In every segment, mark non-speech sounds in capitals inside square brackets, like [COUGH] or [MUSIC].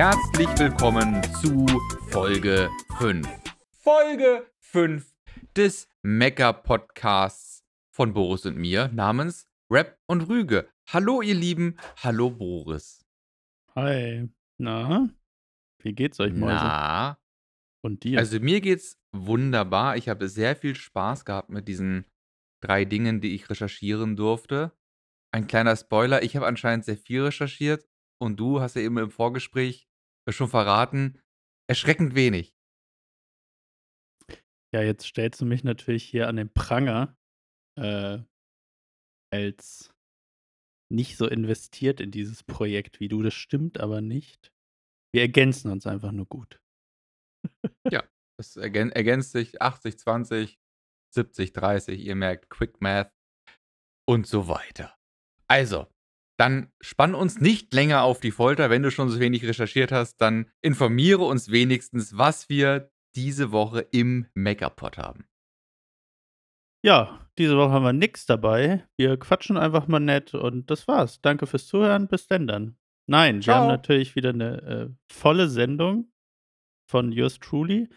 Herzlich willkommen zu Folge 5. Folge 5 des Mecker-Podcasts von Boris und mir namens Rap und Rüge. Hallo ihr Lieben, hallo Boris. Hi. Na, wie geht's euch, Mäuse? Na, Und dir? also mir geht's wunderbar. Ich habe sehr viel Spaß gehabt mit diesen drei Dingen, die ich recherchieren durfte. Ein kleiner Spoiler, ich habe anscheinend sehr viel recherchiert und du hast ja eben im Vorgespräch schon verraten, erschreckend wenig. Ja, jetzt stellst du mich natürlich hier an den Pranger, äh, als nicht so investiert in dieses Projekt wie du. Das stimmt aber nicht. Wir ergänzen uns einfach nur gut. [LAUGHS] Ja, es ergän ergänzt sich 80, 20, 70, 30, ihr merkt Quick Math und so weiter. Also, dann spann uns nicht länger auf die Folter. Wenn du schon so wenig recherchiert hast, dann informiere uns wenigstens, was wir diese Woche im Megapod haben. Ja, diese Woche haben wir nix dabei. Wir quatschen einfach mal nett und das war's. Danke fürs Zuhören. Bis denn dann. Nein, wir haben Ciao. natürlich wieder eine äh, volle Sendung von Yours Truly.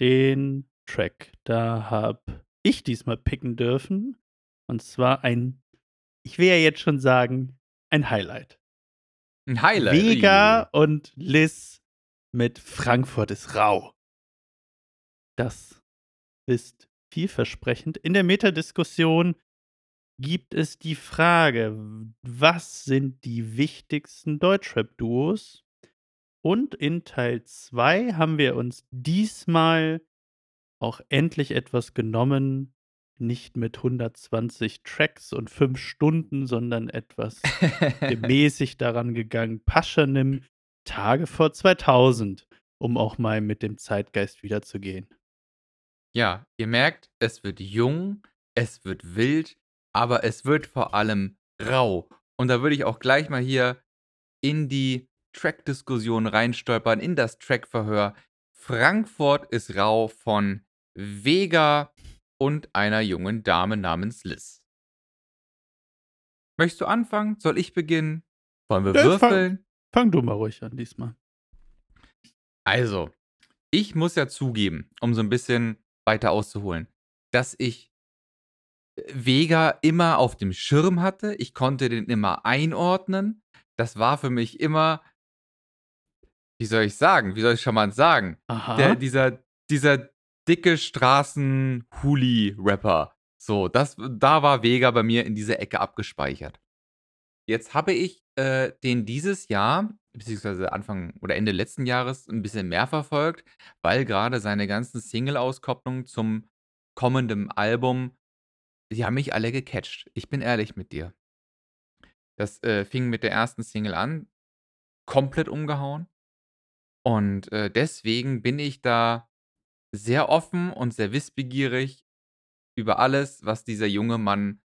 Den Track, da habe ich diesmal picken dürfen. Und zwar ein, ich will ja jetzt schon sagen, ein Highlight. Ein Highlight. Vega und Liz mit Frankfurt ist rau. Das ist vielversprechend. In der Metadiskussion gibt es die Frage, was sind die wichtigsten Deutschrap-Duos? Und in Teil 2 haben wir uns diesmal auch endlich etwas genommen, nicht mit 120 Tracks und 5 Stunden, sondern etwas [LAUGHS] gemäßig daran gegangen. Paschanim Tage vor 2000, um auch mal mit dem Zeitgeist wiederzugehen. Ja, ihr merkt, es wird jung, es wird wild, aber es wird vor allem rau. Und da würde ich auch gleich mal hier in die Track-Diskussion reinstolpern, in das Track-Verhör. Frankfurt ist rau von Vega und einer jungen Dame namens Liz. Möchtest du anfangen? Soll ich beginnen? Wollen wir Ja, fang- würfeln? Fang du mal ruhig an diesmal. Also, ich muss ja zugeben, um so ein bisschen weiter auszuholen, dass ich äh, Vega immer auf dem Schirm hatte. Ich konnte den immer einordnen. Das war für mich immer, wie soll ich sagen, wie soll ich charmant sagen, Aha. der, dieser, dieser dicke Straßen-Huli-Rapper. So, das, da war Vega bei mir in dieser Ecke abgespeichert. Jetzt habe ich äh, den dieses Jahr, beziehungsweise Anfang oder Ende letzten Jahres, ein bisschen mehr verfolgt, weil gerade seine ganzen Single-Auskopplungen zum kommenden Album, die haben mich alle gecatcht. Ich bin ehrlich mit dir. Das äh, fing mit der ersten Single an, komplett umgehauen. Und äh, deswegen bin ich da sehr offen und sehr wissbegierig über alles, was dieser junge Mann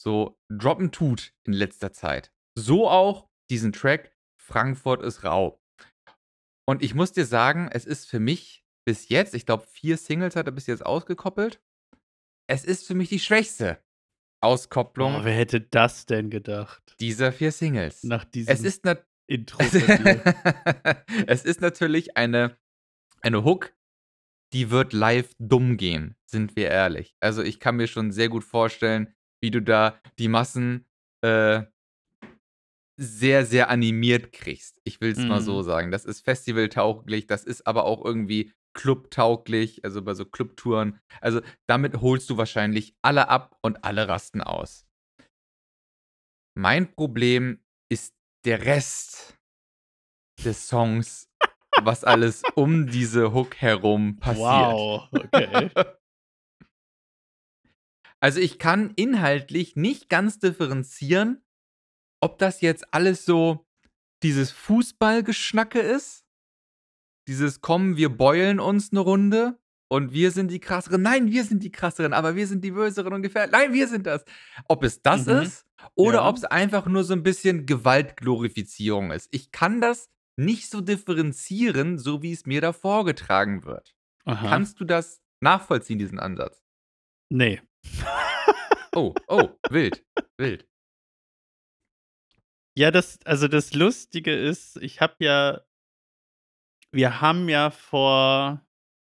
so droppen tut in letzter Zeit. So auch diesen Track Frankfurt ist rau. Und ich muss dir sagen, es ist für mich bis jetzt, ich glaube, vier Singles hat er bis jetzt ausgekoppelt. Es ist für mich die schwächste Auskopplung Oh, wer hätte das denn gedacht? dieser vier Singles. Nach diesem Es ist, Intro [LAUGHS] es ist natürlich eine, eine Hook, die wird live dumm gehen, sind wir ehrlich. Also ich kann mir schon sehr gut vorstellen, wie du da die Massen äh, sehr, sehr animiert kriegst. Ich will es mal so Mhm. sagen. Das ist festivaltauglich, das ist aber auch irgendwie clubtauglich, also bei so Clubtouren. Also damit holst du wahrscheinlich alle ab und alle rasten aus. Mein Problem ist der Rest des Songs, was alles um diese Hook herum passiert. Wow, okay. [LAUGHS] Also ich kann inhaltlich nicht ganz differenzieren, ob das jetzt alles so dieses Fußballgeschnacke ist. Dieses Kommen, wir beulen uns eine Runde und wir sind die krasseren. Nein, wir sind die krasseren, aber wir sind die böseren und gefährlich. Nein, wir sind das. Ob es das Mhm. ist oder Ja. ob es einfach nur so ein bisschen Gewaltglorifizierung ist. Ich kann das nicht so differenzieren, so wie es mir da vorgetragen wird. Aha. Kannst du das nachvollziehen, diesen Ansatz? nee. Oh, oh, [LAUGHS] wild, wild. Ja, das, also das Lustige ist, ich habe ja wir haben ja vor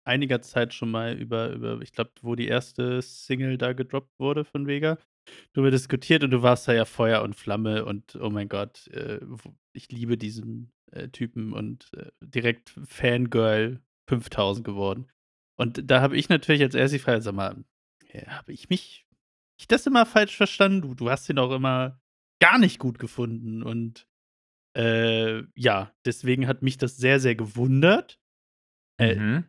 einiger Zeit schon mal über über ich glaube, wo die erste Single da gedroppt wurde von Vega, drüber diskutiert und du warst da ja Feuer und Flamme und oh mein Gott, äh, ich liebe diesen, äh, Typen und, äh, direkt Fangirl 5000 geworden. Und da habe ich natürlich als Erstes die Frage: „Sag mal, habe ich mich ich das immer falsch verstanden? Du du hast ihn auch immer gar nicht gut gefunden.“ Und, äh, ja, deswegen hat mich das sehr, sehr gewundert. Äh Mhm.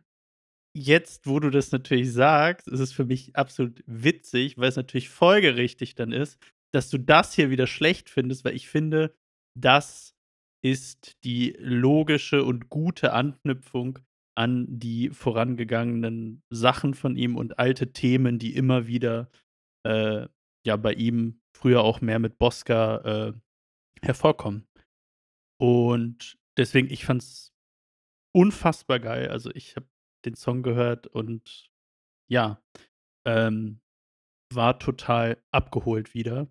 Jetzt, wo du das natürlich sagst, ist es für mich absolut witzig, weil es natürlich folgerichtig dann ist, dass du das hier wieder schlecht findest, weil ich finde, das ist die logische und gute Anknüpfung an die vorangegangenen Sachen von ihm und alte Themen, die immer wieder, äh, ja, bei ihm früher auch mehr mit Bosca, äh, hervorkommen. Und deswegen, ich fand's unfassbar geil. Also, ich habe den Song gehört und ja, ähm, war total abgeholt wieder.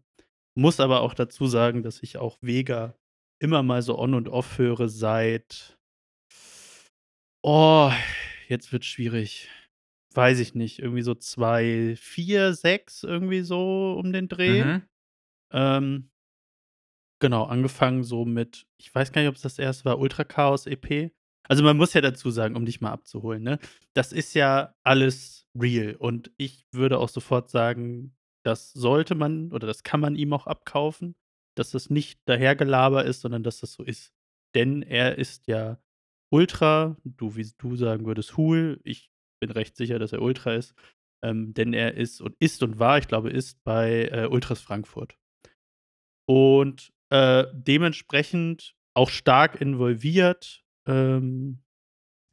Muss aber auch dazu sagen, dass ich auch Vega immer mal so on und off höre seit oh, jetzt wird's schwierig. Weiß ich nicht, irgendwie so 2004, 6 irgendwie so um den Dreh. Mhm. Ähm genau, angefangen so mit ich weiß gar nicht, ob's das erste war, Ultra Chaos EP. Also, man muss ja dazu sagen, um dich mal abzuholen, ne? Das ist ja alles real und ich würde auch sofort sagen, das sollte man oder das kann man ihm auch abkaufen, dass das nicht Dahergelaber ist, sondern dass das so ist. Denn er ist ja Ultra, du wie du sagen würdest, Hool. Ich bin recht sicher, dass er Ultra ist, ähm, denn er ist und ist und war, ich glaube, ist bei, äh, Ultras Frankfurt. Und, äh, dementsprechend auch stark involviert, ähm,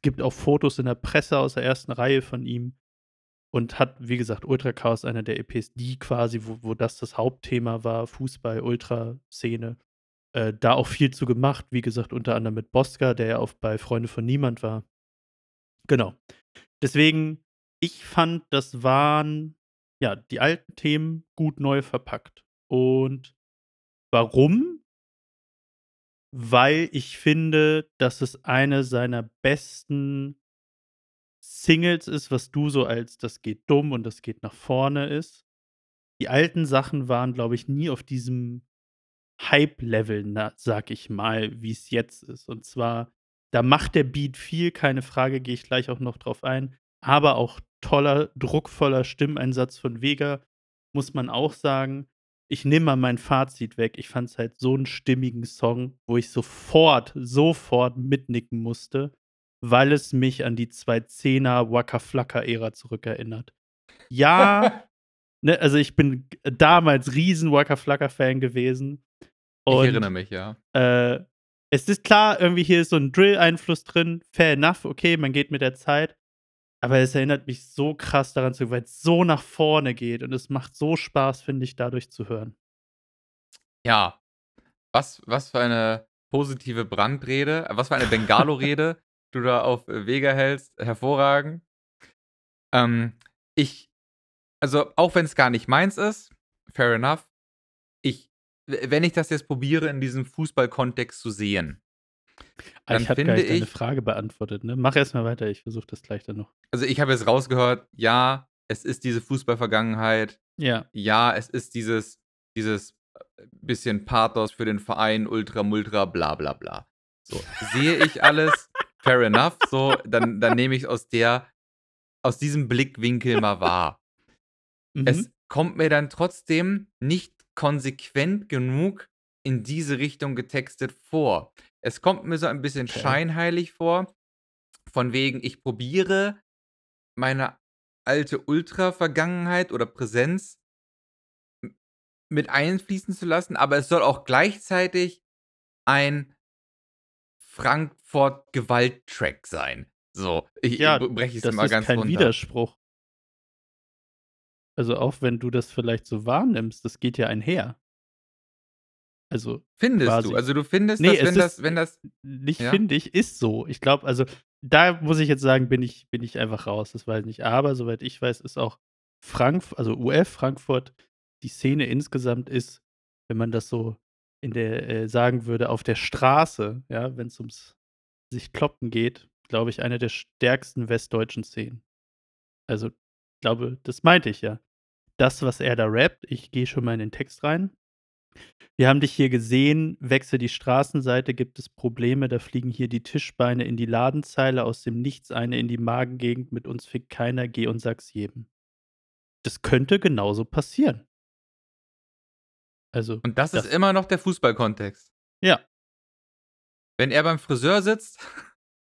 gibt auch Fotos in der Presse aus der ersten Reihe von ihm und hat, wie gesagt, Ultra Chaos, einer der EPs, die quasi, wo wo das das Hauptthema war, Fußball, Ultraszene, äh, da auch viel zu gemacht. Wie gesagt, unter anderem mit Bosca, der ja auch bei Freunde von Niemand war. Genau. Deswegen, ich fand, das waren, ja, die alten Themen gut neu verpackt. Und warum? Weil ich finde, dass es eine seiner besten Singles ist, was du so als „Das geht dumm und das geht nach vorne“ ist. Die alten Sachen waren, glaube ich, nie auf diesem Hype-Level, na sage ich mal, wie's jetzt ist. Und zwar, da macht der Beat viel, keine Frage, gehe ich gleich auch noch drauf ein, aber auch toller, druckvoller Stimmeinsatz von Vega, muss man auch sagen. Ich nehme mal mein Fazit weg. Ich fand's halt so 'n stimmigen Song, wo ich sofort, sofort mitnicken musste, weil es mich an die 2010er Waka Flocka Ära zurückerinnert. Ja, [LAUGHS] ne, also, ich bin damals riesen Waka Flocka Fan gewesen Ich erinnere und, mich, ja. äh, es ist klar, irgendwie hier ist so 'n Drill-Einfluss drin, fair enough, okay, man geht mit der Zeit. Aber es erinnert mich so krass daran zurück, weil's so nach vorne geht und es macht so Spaß, finde ich, dadurch zu hören. Ja, was was für eine positive Brandrede was für eine Bengalo-Rede [LAUGHS] du da auf Vega hältst, hervorragend. Ähm, ich also, auch wenn's gar nicht meins ist, fair enough. Ich wenn ich das jetzt probiere, in diesem Fußballkontext zu sehen dann ich habe gar deine ich Frage beantwortet, ne? Mach erst mal weiter, ich versuche das gleich dann noch. Also, ich habe jetzt rausgehört, ja, es ist diese Fußball-Vergangenheit. Ja. Ja, es ist dieses dieses, äh, bisschen Pathos für den Verein, Ultra Multra, bla bla bla. So, sehe ich alles, [LAUGHS] fair enough, so, dann dann nehme ich's aus der aus diesem Blickwinkel mal wahr. Mhm. Es kommt mir dann trotzdem nicht konsequent genug in diese Richtung getextet vor. Es kommt mir so ein bisschen Okay. scheinheilig vor, von wegen, ich probiere meine alte Ultra-Vergangenheit oder Präsenz mit einfließen zu lassen, aber es soll auch gleichzeitig ein Frankfurt-Gewalt-Track sein. So, ich Ja, breche das mal ist ganz kein runter. Widerspruch. Also, auch wenn du das vielleicht so wahrnimmst, das geht ja einher. Also, Findest du? quasi Also, du findest, ne, dass es wenn ist das wenn das nicht ja? finde ich, ist so. Ich glaube also, da muss ich jetzt sagen, bin ich bin ich einfach raus, das weiß ich nicht. Aber soweit ich weiß, ist auch Frankf also, UF Frankfurt, die Szene insgesamt ist, wenn man das so in der äh, sagen würde, auf der Straße, ja, wenn's ums sich kloppen geht, glaube ich, eine der stärksten westdeutschen Szenen. Also, glaube, das meinte ich ja. Das, was er da rappt ich gehe schon mal in den Text rein. Wir haben dich hier gesehen, wechsle die Straßenseite, gibt es Probleme, da fliegen hier die Tischbeine in die Ladenzeile, aus dem Nichts eine in die Magengegend, mit uns fickt keiner, geh und sag's jedem. Das könnte genauso passieren. Also, Und das ist das immer noch der Fußballkontext. Ja. Wenn er beim Friseur sitzt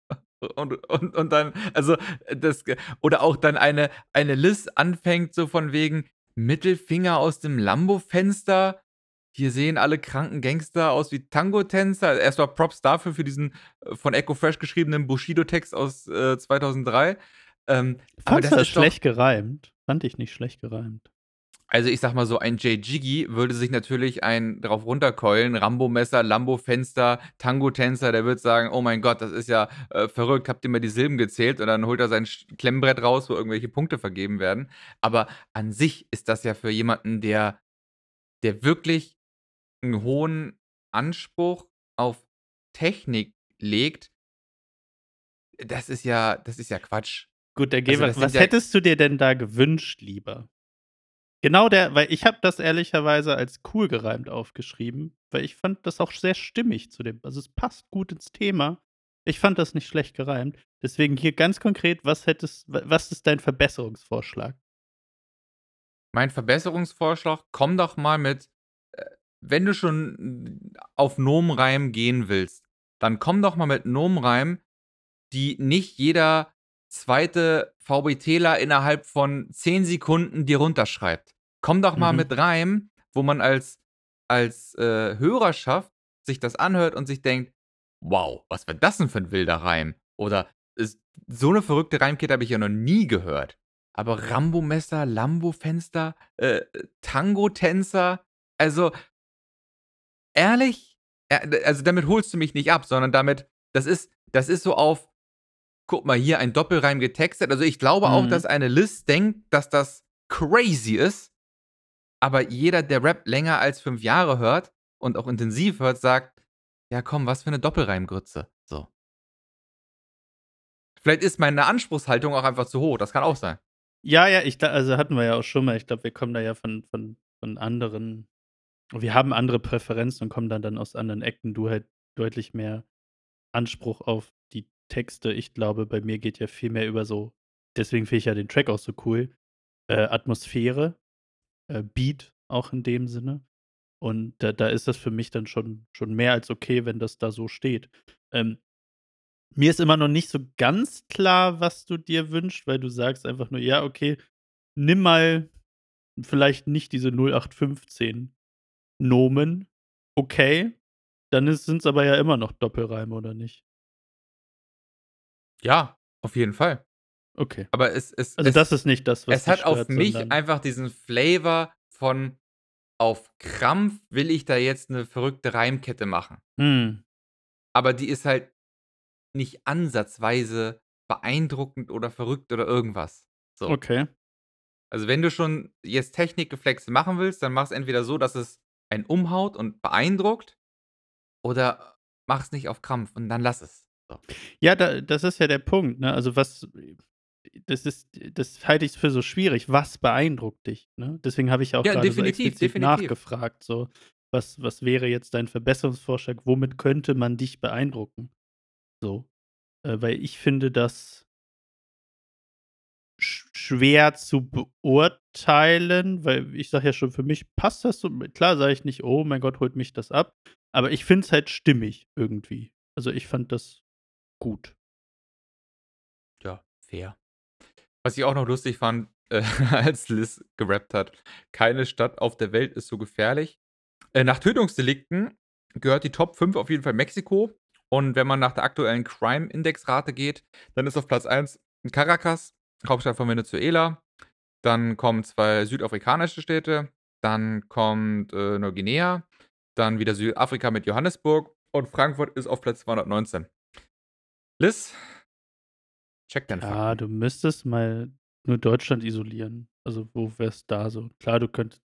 [LAUGHS] und und und dann also, das oder auch dann eine eine Liz anfängt so von wegen Mittelfinger aus dem Lambo-Fenster. Hier sehen alle kranken Gangster aus wie Tango-Tänzer. Erst Props dafür für diesen, äh, von Echo Fresh geschriebenen Bushido-Text aus, äh, 2003. Ähm, aber Fandst das du ist doch schlecht gereimt? Fand ich nicht schlecht gereimt. Also, ich sage mal so, ein Jay Jiggy würde sich natürlich einen drauf runterkeulen, Rambo-Messer, Lambo-Fenster, Tango-Tänzer, der wird sagen: „Oh mein Gott, das ist ja, äh, verrückt. Habt ihr mal die Silben gezählt?“ Und dann holt er sein Klemmbrett raus, wo irgendwelche Punkte vergeben werden. Aber an sich ist das ja für jemanden, der der wirklich 'n hohen Anspruch auf Technik legt das ist ja das ist ja Quatsch. Gut, der Also, Geber das sind was ja hättest du dir denn da gewünscht lieber? Genau der weil ich habe das ehrlicherweise als cool gereimt aufgeschrieben, weil ich fand das auch sehr stimmig zu dem also, es passt gut ins Thema. Ich fand das nicht schlecht gereimt. Deswegen hier ganz konkret, was hättest wa was ist dein Verbesserungsvorschlag? Mein Verbesserungsvorschlag, komm doch mal mit wenn du schon auf Nomenreim gehen willst, dann komm doch mal mit Nomenreimen, die nicht jeder zweite VBTler innerhalb von 10 Sekunden dir runterschreibt. Komm doch mal Mhm. mit Reimen, wo man als als, äh, Hörerschaft sich das anhört und sich denkt: „Wow, was war das denn für 'n wilder Reim?“ Oder s so 'ne verrückte Reimkette habe ich ja noch nie gehört. Aber Rambo-Messer, Lambo-Fenster, äh, Tango-Tänzer, also ehrlich? Äh, also, damit holst du mich nicht ab, sondern damit das ist das ist so auf: „Guck mal, hier ein Doppelreim getextet.“ Also, ich glaube auch, Mhm. dass eine Liz denkt, dass das crazy ist. Aber jeder, der Rap länger als 5 Jahre hört und auch intensiv hört, sagt: „Ja komm, was für 'ne Doppelreimgrütze“, so. Vielleicht ist meine Anspruchshaltung auch einfach zu hoch, das kann auch sein. Ja, ja, ich also, hatten wir ja auch schon mal. Ich glaube, wir kommen da ja von von von anderen wir haben andere Präferenzen und kommen dann dann aus anderen Ecken. Du halt deutlich mehr Anspruch auf die Texte. Ich glaube, bei mir geht ja viel mehr über so deswegen finde ich ja den Track auch so cool, äh, Atmosphäre, äh, Beat auch in dem Sinne. Und da da ist das für mich dann schon schon mehr als okay, wenn das da so steht. Ähm, mir ist immer noch nicht so ganz klar, was du dir wünschst, weil du sagst einfach nur: „Ja, okay, nimm mal vielleicht nicht diese 0815 Nomen.“ Okay, dann ist sind's aber ja immer noch Doppelreime, oder nicht? Ja, auf jeden Fall. Okay. Aber es es Also, es das ist nicht das, was es hat auf mich einfach diesen Flavor von auf Krampf will ich da jetzt 'ne verrückte Reimkette machen. Mhm. Aber die ist halt nicht ansatzweise beeindruckend oder verrückt oder irgendwas, so. Okay. Also, wenn du schon jetzt Technikgeflexe machen willst, dann mach's entweder so, dass es einen umhaut und beeindruckt oder mach's nicht auf Krampf und dann lass es, so. Ja, da das ist ja der Punkt, ne? Also, was das ist das halte ich für so schwierig. Was beeindruckt dich, ne? Deswegen habe ich auch Ja, grade so definitiv, nachgefragt, so: „Was was wäre jetzt dein Verbesserungsvorschlag? Womit könnte man dich beeindrucken?“ So, äh, weil ich finde das sch schwer zu beurteilen, weil ich sage ja schon, für mich passt das so. Klar sage ich nicht: „Oh mein Gott, holt mich das ab.“ Aber ich finde es halt stimmig irgendwie. Also, ich fand das gut. Ja, fair. Was ich auch noch lustig fand, äh, [LAUGHS] als Liz gerappt hat: „Keine Stadt auf der Welt ist so gefährlich.“ Äh, nach Tötungsdelikten gehört die Top 5 auf jeden Fall Mexiko. Und wenn man nach der aktuellen Crime-Index-Rate geht, dann ist auf Platz 1 Caracas, Hauptstadt von Venezuela. Dann kommen 2 südafrikanische Städte. Dann kommt, äh, Neuguinea. Dann wieder Südafrika mit Johannesburg. Und Frankfurt ist auf Platz 219. Liz check deine Ja, Fakten. du müsstest mal nur Deutschland isolieren. Also, wo wär's da so? Klar, du könnt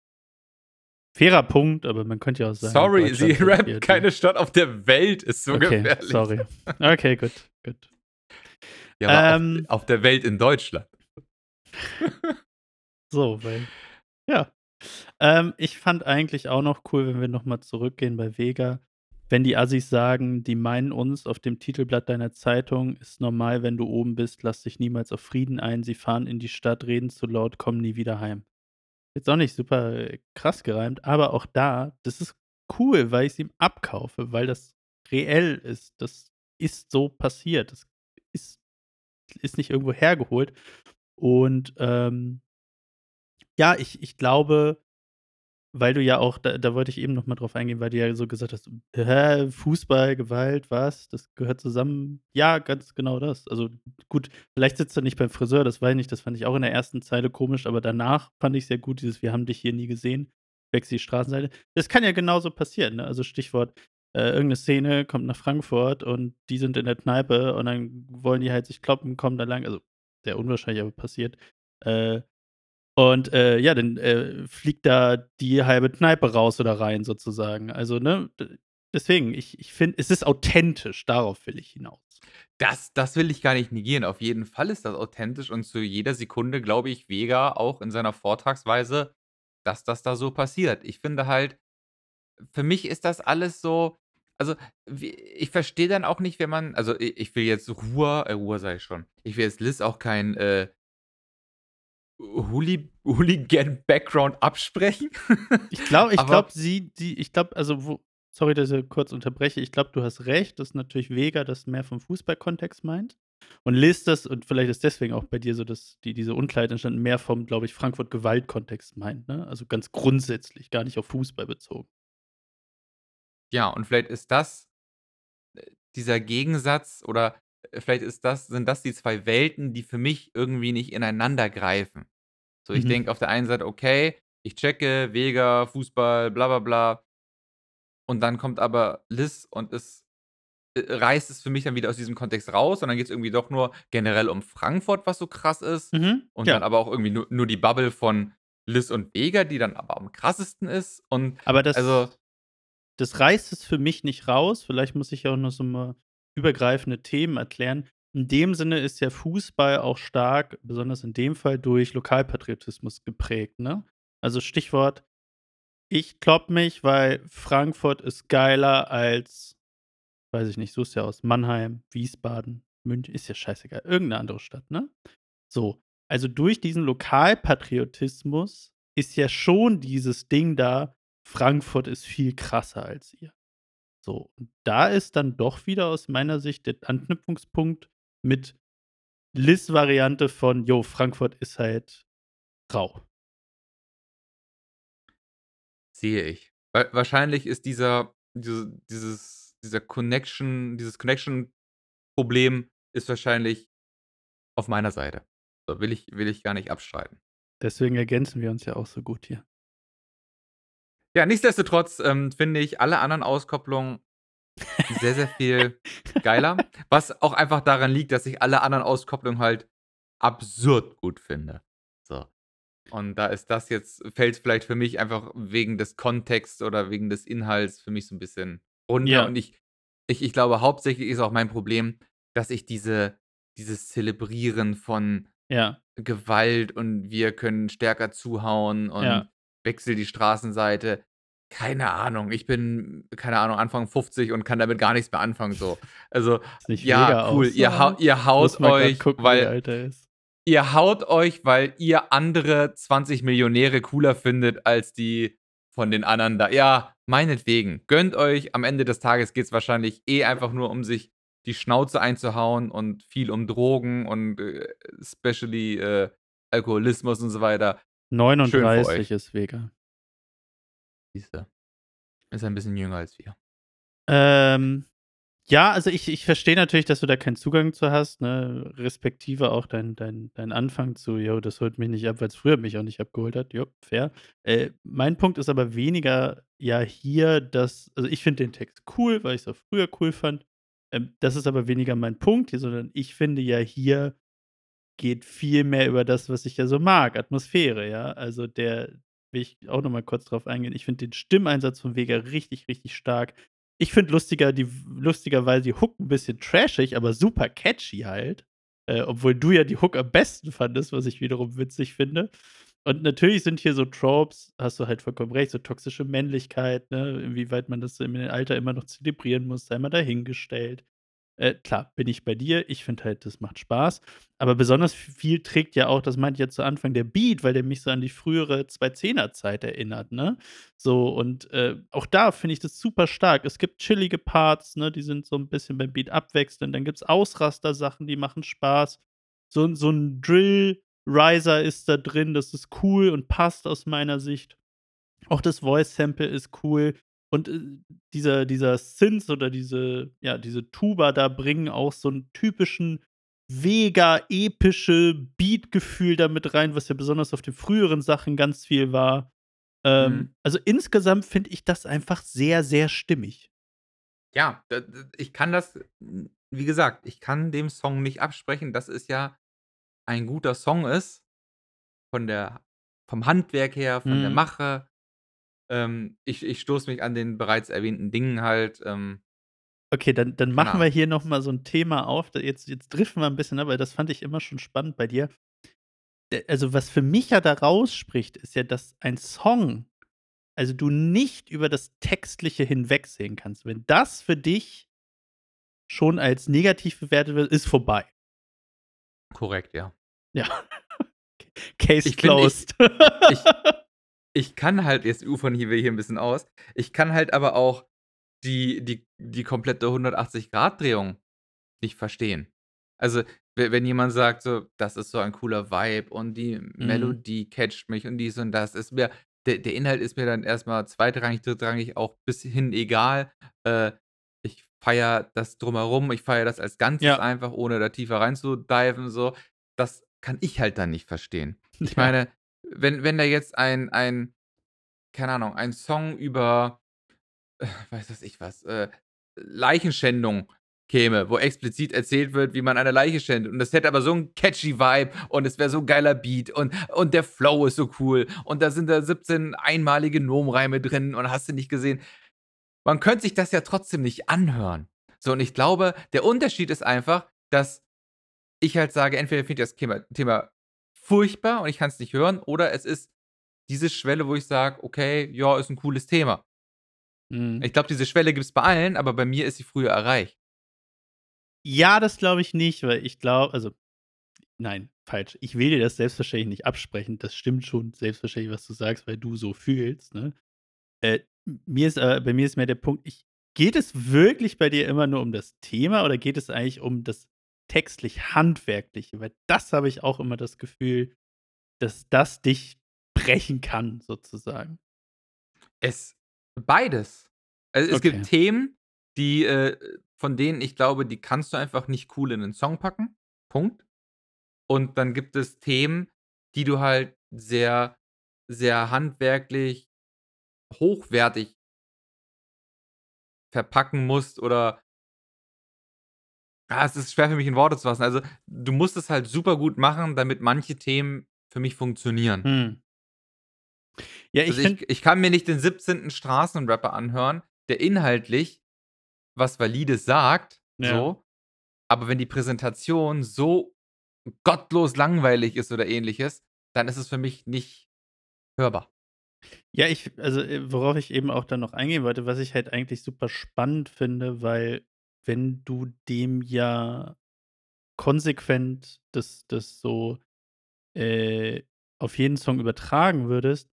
Fairer Punkt, aber man könnte ja auch sagen, Sorry, sie rappt die keine Stadt auf der Welt, ist so Okay, gefährlich. sorry. [LAUGHS] Okay, gut, gut. Ja, Ähm. auf, auf der Welt in Deutschland. [LAUGHS] So, weil ja. Ähm, ich fand eigentlich auch noch cool, wenn wir noch mal zurückgehen bei Vega, wenn die Assis sagen, die meinen uns auf dem Titelblatt deiner Zeitung: „Ist normal, wenn du oben bist, lass dich niemals auf Frieden ein. Sie fahren in die Stadt, reden zu laut, kommen nie wieder heim.“ Jetzt auch nicht super, äh, krass gereimt, aber auch da, das ist cool, weil ich's ihm abkaufe, weil das reell ist. Das ist so passiert. Das ist ist nicht irgendwo hergeholt. Und, ähm ja, ich ich glaube, weil du ja auch da da wollte ich eben noch mal drauf eingehen, weil du ja so gesagt hast: „Hä, Fußball, Gewalt, was? Das gehört zusammen.“ Ja, ganz genau das. Also, gut, vielleicht sitzt er nicht beim Friseur, das weiß ich nicht, das fand ich auch in der ersten Zeile komisch, aber danach fand ich's sehr gut, dieses: „Wir haben dich hier nie gesehen, wechsel die Straßenseite.“ Das kann ja genauso passieren, ne? Also, Stichwort, äh, irgend 'ne Szene kommt nach Frankfurt und die sind in der Kneipe und dann wollen die halt sich kloppen, kommen da lang also, sehr unwahrscheinlich, aber passiert. Äh, und, äh, ja, dann, äh, fliegt da die halbe Kneipe raus oder rein sozusagen. Also, ne, deswegen, ich ich finde, es ist authentisch, darauf will ich hinaus. Das das will ich gar nicht negieren. Auf jeden Fall ist das authentisch und zu jeder Sekunde glaube ich Vega auch in seiner Vortragsweise, dass das da so passiert. Ich finde halt für mich ist das alles so also, ich verstehe dann auch nicht, wenn man also, ich will jetzt Ruhr äh, Ruhr sage ich schon. Ich will jetzt Liz auch kein, äh Hooli Hooligan-Background absprechen. Ich glaube ich glaube, sie die ich glaube, also, wo sorry, dass ich kurz unterbreche. Ich glaube, du hast recht, dass natürlich Vega das mehr vom Fußballkontext meint und Liz das und vielleicht ist deswegen auch bei dir so, dass die diese Unklarheit entstanden, mehr vom, glaube ich, Frankfurt-Gewalt-Kontext meint, ne? Also, ganz grundsätzlich, gar nicht auf Fußball bezogen. Ja, und vielleicht ist das, äh, dieser Gegensatz oder, äh, vielleicht ist das sind das die 2 Welten, die für mich irgendwie nicht ineinander greifen. So, ich Mhm. denke auf der einen Seite: „Okay, ich checke, Vega, Fußball, bla bla bla.“ Und dann kommt aber Liz und es, äh, reißt es für mich dann wieder aus diesem Kontext raus und dann geht's irgendwie doch nur generell um Frankfurt, was so krass ist Mhm, und dann ja. aber auch irgendwie nur nur die Bubble von Liz und Vega, die dann aber am krassesten ist und Aber also das reißt es für mich nicht raus. Vielleicht muss ich auch noch so mal übergreifende Themen erklären. In dem Sinne ist ja Fußball auch stark, besonders in dem Fall, durch Lokalpatriotismus geprägt, ne? Also, Stichwort: „Ich kloppe mich, weil Frankfurt ist geiler als“ weiß ich nicht, suchst dir aus, Mannheim, Wiesbaden, München, ist ja scheißegal, irgend 'ne andere Stadt, ne? So, also, durch diesen Lokalpatriotismus ist ja schon dieses Ding da: Frankfurt ist viel krasser als ihr. So, und da ist dann doch wieder aus meiner Sicht der Anknüpfungspunkt mit Liz' Variante von: „Jo, Frankfurt ist halt rau.“ Sehe ich. Wa wahrscheinlich ist dieser diese dieses dieser Connection dieses Connection-Problem ist wahrscheinlich auf meiner Seite. So, will ich will ich gar nicht abstreiten. Deswegen ergänzen wir uns ja auch so gut hier. Ja, nichtsdestotrotz, ähm, finde ich alle anderen Auskopplungen sehr, sehr viel geiler, was auch einfach daran liegt, dass ich alle anderen Auskopplungen halt absurd gut finde. So. Und da ist das jetzt fällt vielleicht für mich einfach wegen des Kontexts oder wegen des Inhalts für mich so 'n bisschen runter Ja. und ich ich ich glaube, hauptsächlich ist auch mein Problem, dass ich diese dieses Zelebrieren von Ja. Gewalt und wir können stärker zuhauen Ja. Wechsel die Straßenseite. Keine Ahnung, ich bin, keine Ahnung, Anfang 50 und kann damit gar nichts mehr anfangen so. Also, [LAUGHS] ja, cool, auch so ihr hau alt? ihr haut euch, gucken, weil ihr haut euch, weil ihr andere 20 Millionäre cooler findet als die von den anderen da. Ja, meinetwegen. Gönnt euch. Am Ende des Tages geht's wahrscheinlich eh einfach nur um sich die Schnauze einzuhauen und viel um Drogen und, äh, especially, äh, Alkoholismus und so weiter. Schön für 39 euch. ist Vega. Siehst du. Ist ein bisschen jünger als wir. Ähm, ja, also, ich ich verstehe natürlich, dass du da keinen Zugang zu hast, ne? Respektive auch dein dein dein Anfang zu: „Jo, das holt mich nicht ab, weil's früher mich auch nicht abgeholt hat.“ Jo, fair. Äh, mein Punkt ist aber weniger ja hier, dass also, ich finde den Text cool, weil ich's auch früher cool fand. Ähm, das ist aber weniger mein Punkt hier, sondern ich finde ja, hier geht viel mehr über das, was ich ja so mag, Atmosphäre, ja? Also, der will ich auch noch mal kurz drauf eingehen. Ich finde den Stimmeinsatz von Vega richtig, richtig stark. Ich finde lustiger die lustigerweise die Hook 'n bisschen trashig, aber super catchy halt. Äh, obwohl du ja die Hook am besten fandest, was ich wiederum witzig finde. Und natürlich sind hier so Tropes, hast du halt vollkommen recht, so toxische Männlichkeit, ne, inwieweit man das im Alter immer noch zelebrieren muss, sei mal dahingestellt. Äh, klar, bin ich bei dir. Ich finde halt, das macht Spaß. Aber besonders viel trägt ja auch, das meinte ich ja zu Anfang, der Beat, weil der mich so an die frühere 210er-Zeit erinnert, ne? So, und äh, auch da finde ich das super stark. Es gibt chillige Parts, ne, die sind so ein bisschen beim Beat abwechselnd. Dann gibt es Ausraster-Sachen, die machen Spaß. So, so ein Drill-Riser ist da drin, das ist cool und passt aus meiner Sicht. Auch das Voice-Sample ist cool. Und, äh, dieser dieser Synth oder diese ja, diese Tuba da bringen auch so 'n typischen Vega-epische Beat-Gefühl da mit rein, was ja besonders auf den früheren Sachen ganz viel war. Ähm, Mhm. also, insgesamt finde ich das einfach sehr, sehr stimmig. Ja, ich kann das wie gesagt, ich kann dem Song nicht absprechen, dass es ja ein guter Song ist von der vom Handwerk her, von der Mhm. Mache. Ähm, ich ich stoße mich an den bereits erwähnten Dingen halt, ähm Okay, dann dann keine machen wir Ahnung. hier noch mal so 'n Thema auf. Da jetzt jetzt driften wir 'n bisschen ab, weil das fand ich immer schon spannend bei dir. Äh, also, was für mich ja da rausspricht, ist ja, dass ein Song also, du nicht über das Textliche hinwegsehen kannst. Wenn das für dich schon als negativ bewertet wird, ist vorbei. Korrekt, ja. Ja. [LAUGHS] Case Ich finde, ich closed. [LAUGHS] ich ich kann halt jetzt ufern wir hier 'n bisschen aus. Ich kann halt aber auch die die die komplette 180-Grad-Drehung nicht verstehen. Also, we wenn jemand sagt so: „Das ist so ein cooler Vibe und die Mhm. Melodie catcht mich und dies und das“, ist mir der der Inhalt ist mir dann erst mal zweitrangig, drittrangig auch bis hin egal. Äh, ich feiere das Drumherum, ich feiere das als Ganzes Ja. einfach, ohne da tiefer rein zu diven so. Das kann ich halt dann nicht verstehen. Ich meine, wenn wenn da jetzt ein ein keine Ahnung, ein Song über, äh, weiß was ich was, äh, Leichenschändung käme, wo explizit erzählt wird, wie man eine Leiche schändet. Und das hätte aber so 'n catchy Vibe und es wäre so 'n geiler Beat und und der Flow ist so cool und da sind da 17 einmalige Gnomreime drin und hast du nicht gesehen. Man könnte sich das ja trotzdem nicht anhören. So, und ich glaube, der Unterschied ist einfach, dass ich halt sage, entweder finde ich das Thema Thema furchtbar und ich kann's nicht hören oder es ist diese Schwelle, wo ich sage: „Okay, ja, ist 'n cooles Thema.“ Mhm. Ich glaube, diese Schwelle gibt's bei allen, aber bei mir ist sie früher erreicht. Ja, das glaube ich nicht, weil ich glaube also, nein, falsch. Ich will dir das selbstverständlich nicht absprechen. Das stimmt schon selbstverständlich, was du sagst, weil du so fühlst, ne? Äh, mir ist äh, bei mir ist mehr der Punkt, ich geht es wirklich bei dir immer nur um das Thema oder geht es eigentlich um das textlich-handwerkliche? Weil das habe ich auch immer das Gefühl, dass das dich brechen kann sozusagen. Es beides. Also, es gibt Okay. Themen, die, äh von denen ich glaube, die kannst du einfach nicht cool in 'nen Song packen, Punkt. Und dann gibt es Themen, die du halt sehr, sehr handwerklich hochwertig verpacken musst oder ah, es ist schwer für mich in Worte zu fassen. Also, du musst es halt super gut machen, damit manche Themen für mich funktionieren. Mhm. Ja, ich Also, ich ich kann mir nicht den 17. Straßenrapper anhören, der inhaltlich was Valides sagt, Ja. so, aber wenn die Präsentation so gottlos langweilig ist oder Ähnliches, dann ist es für mich nicht hörbar. Ja, ich also, äh, worauf ich eben auch dann noch eingehen wollte, was ich halt eigentlich super spannend finde, weil wenn du dem ja konsequent das das so, äh, auf jeden Song übertragen würdest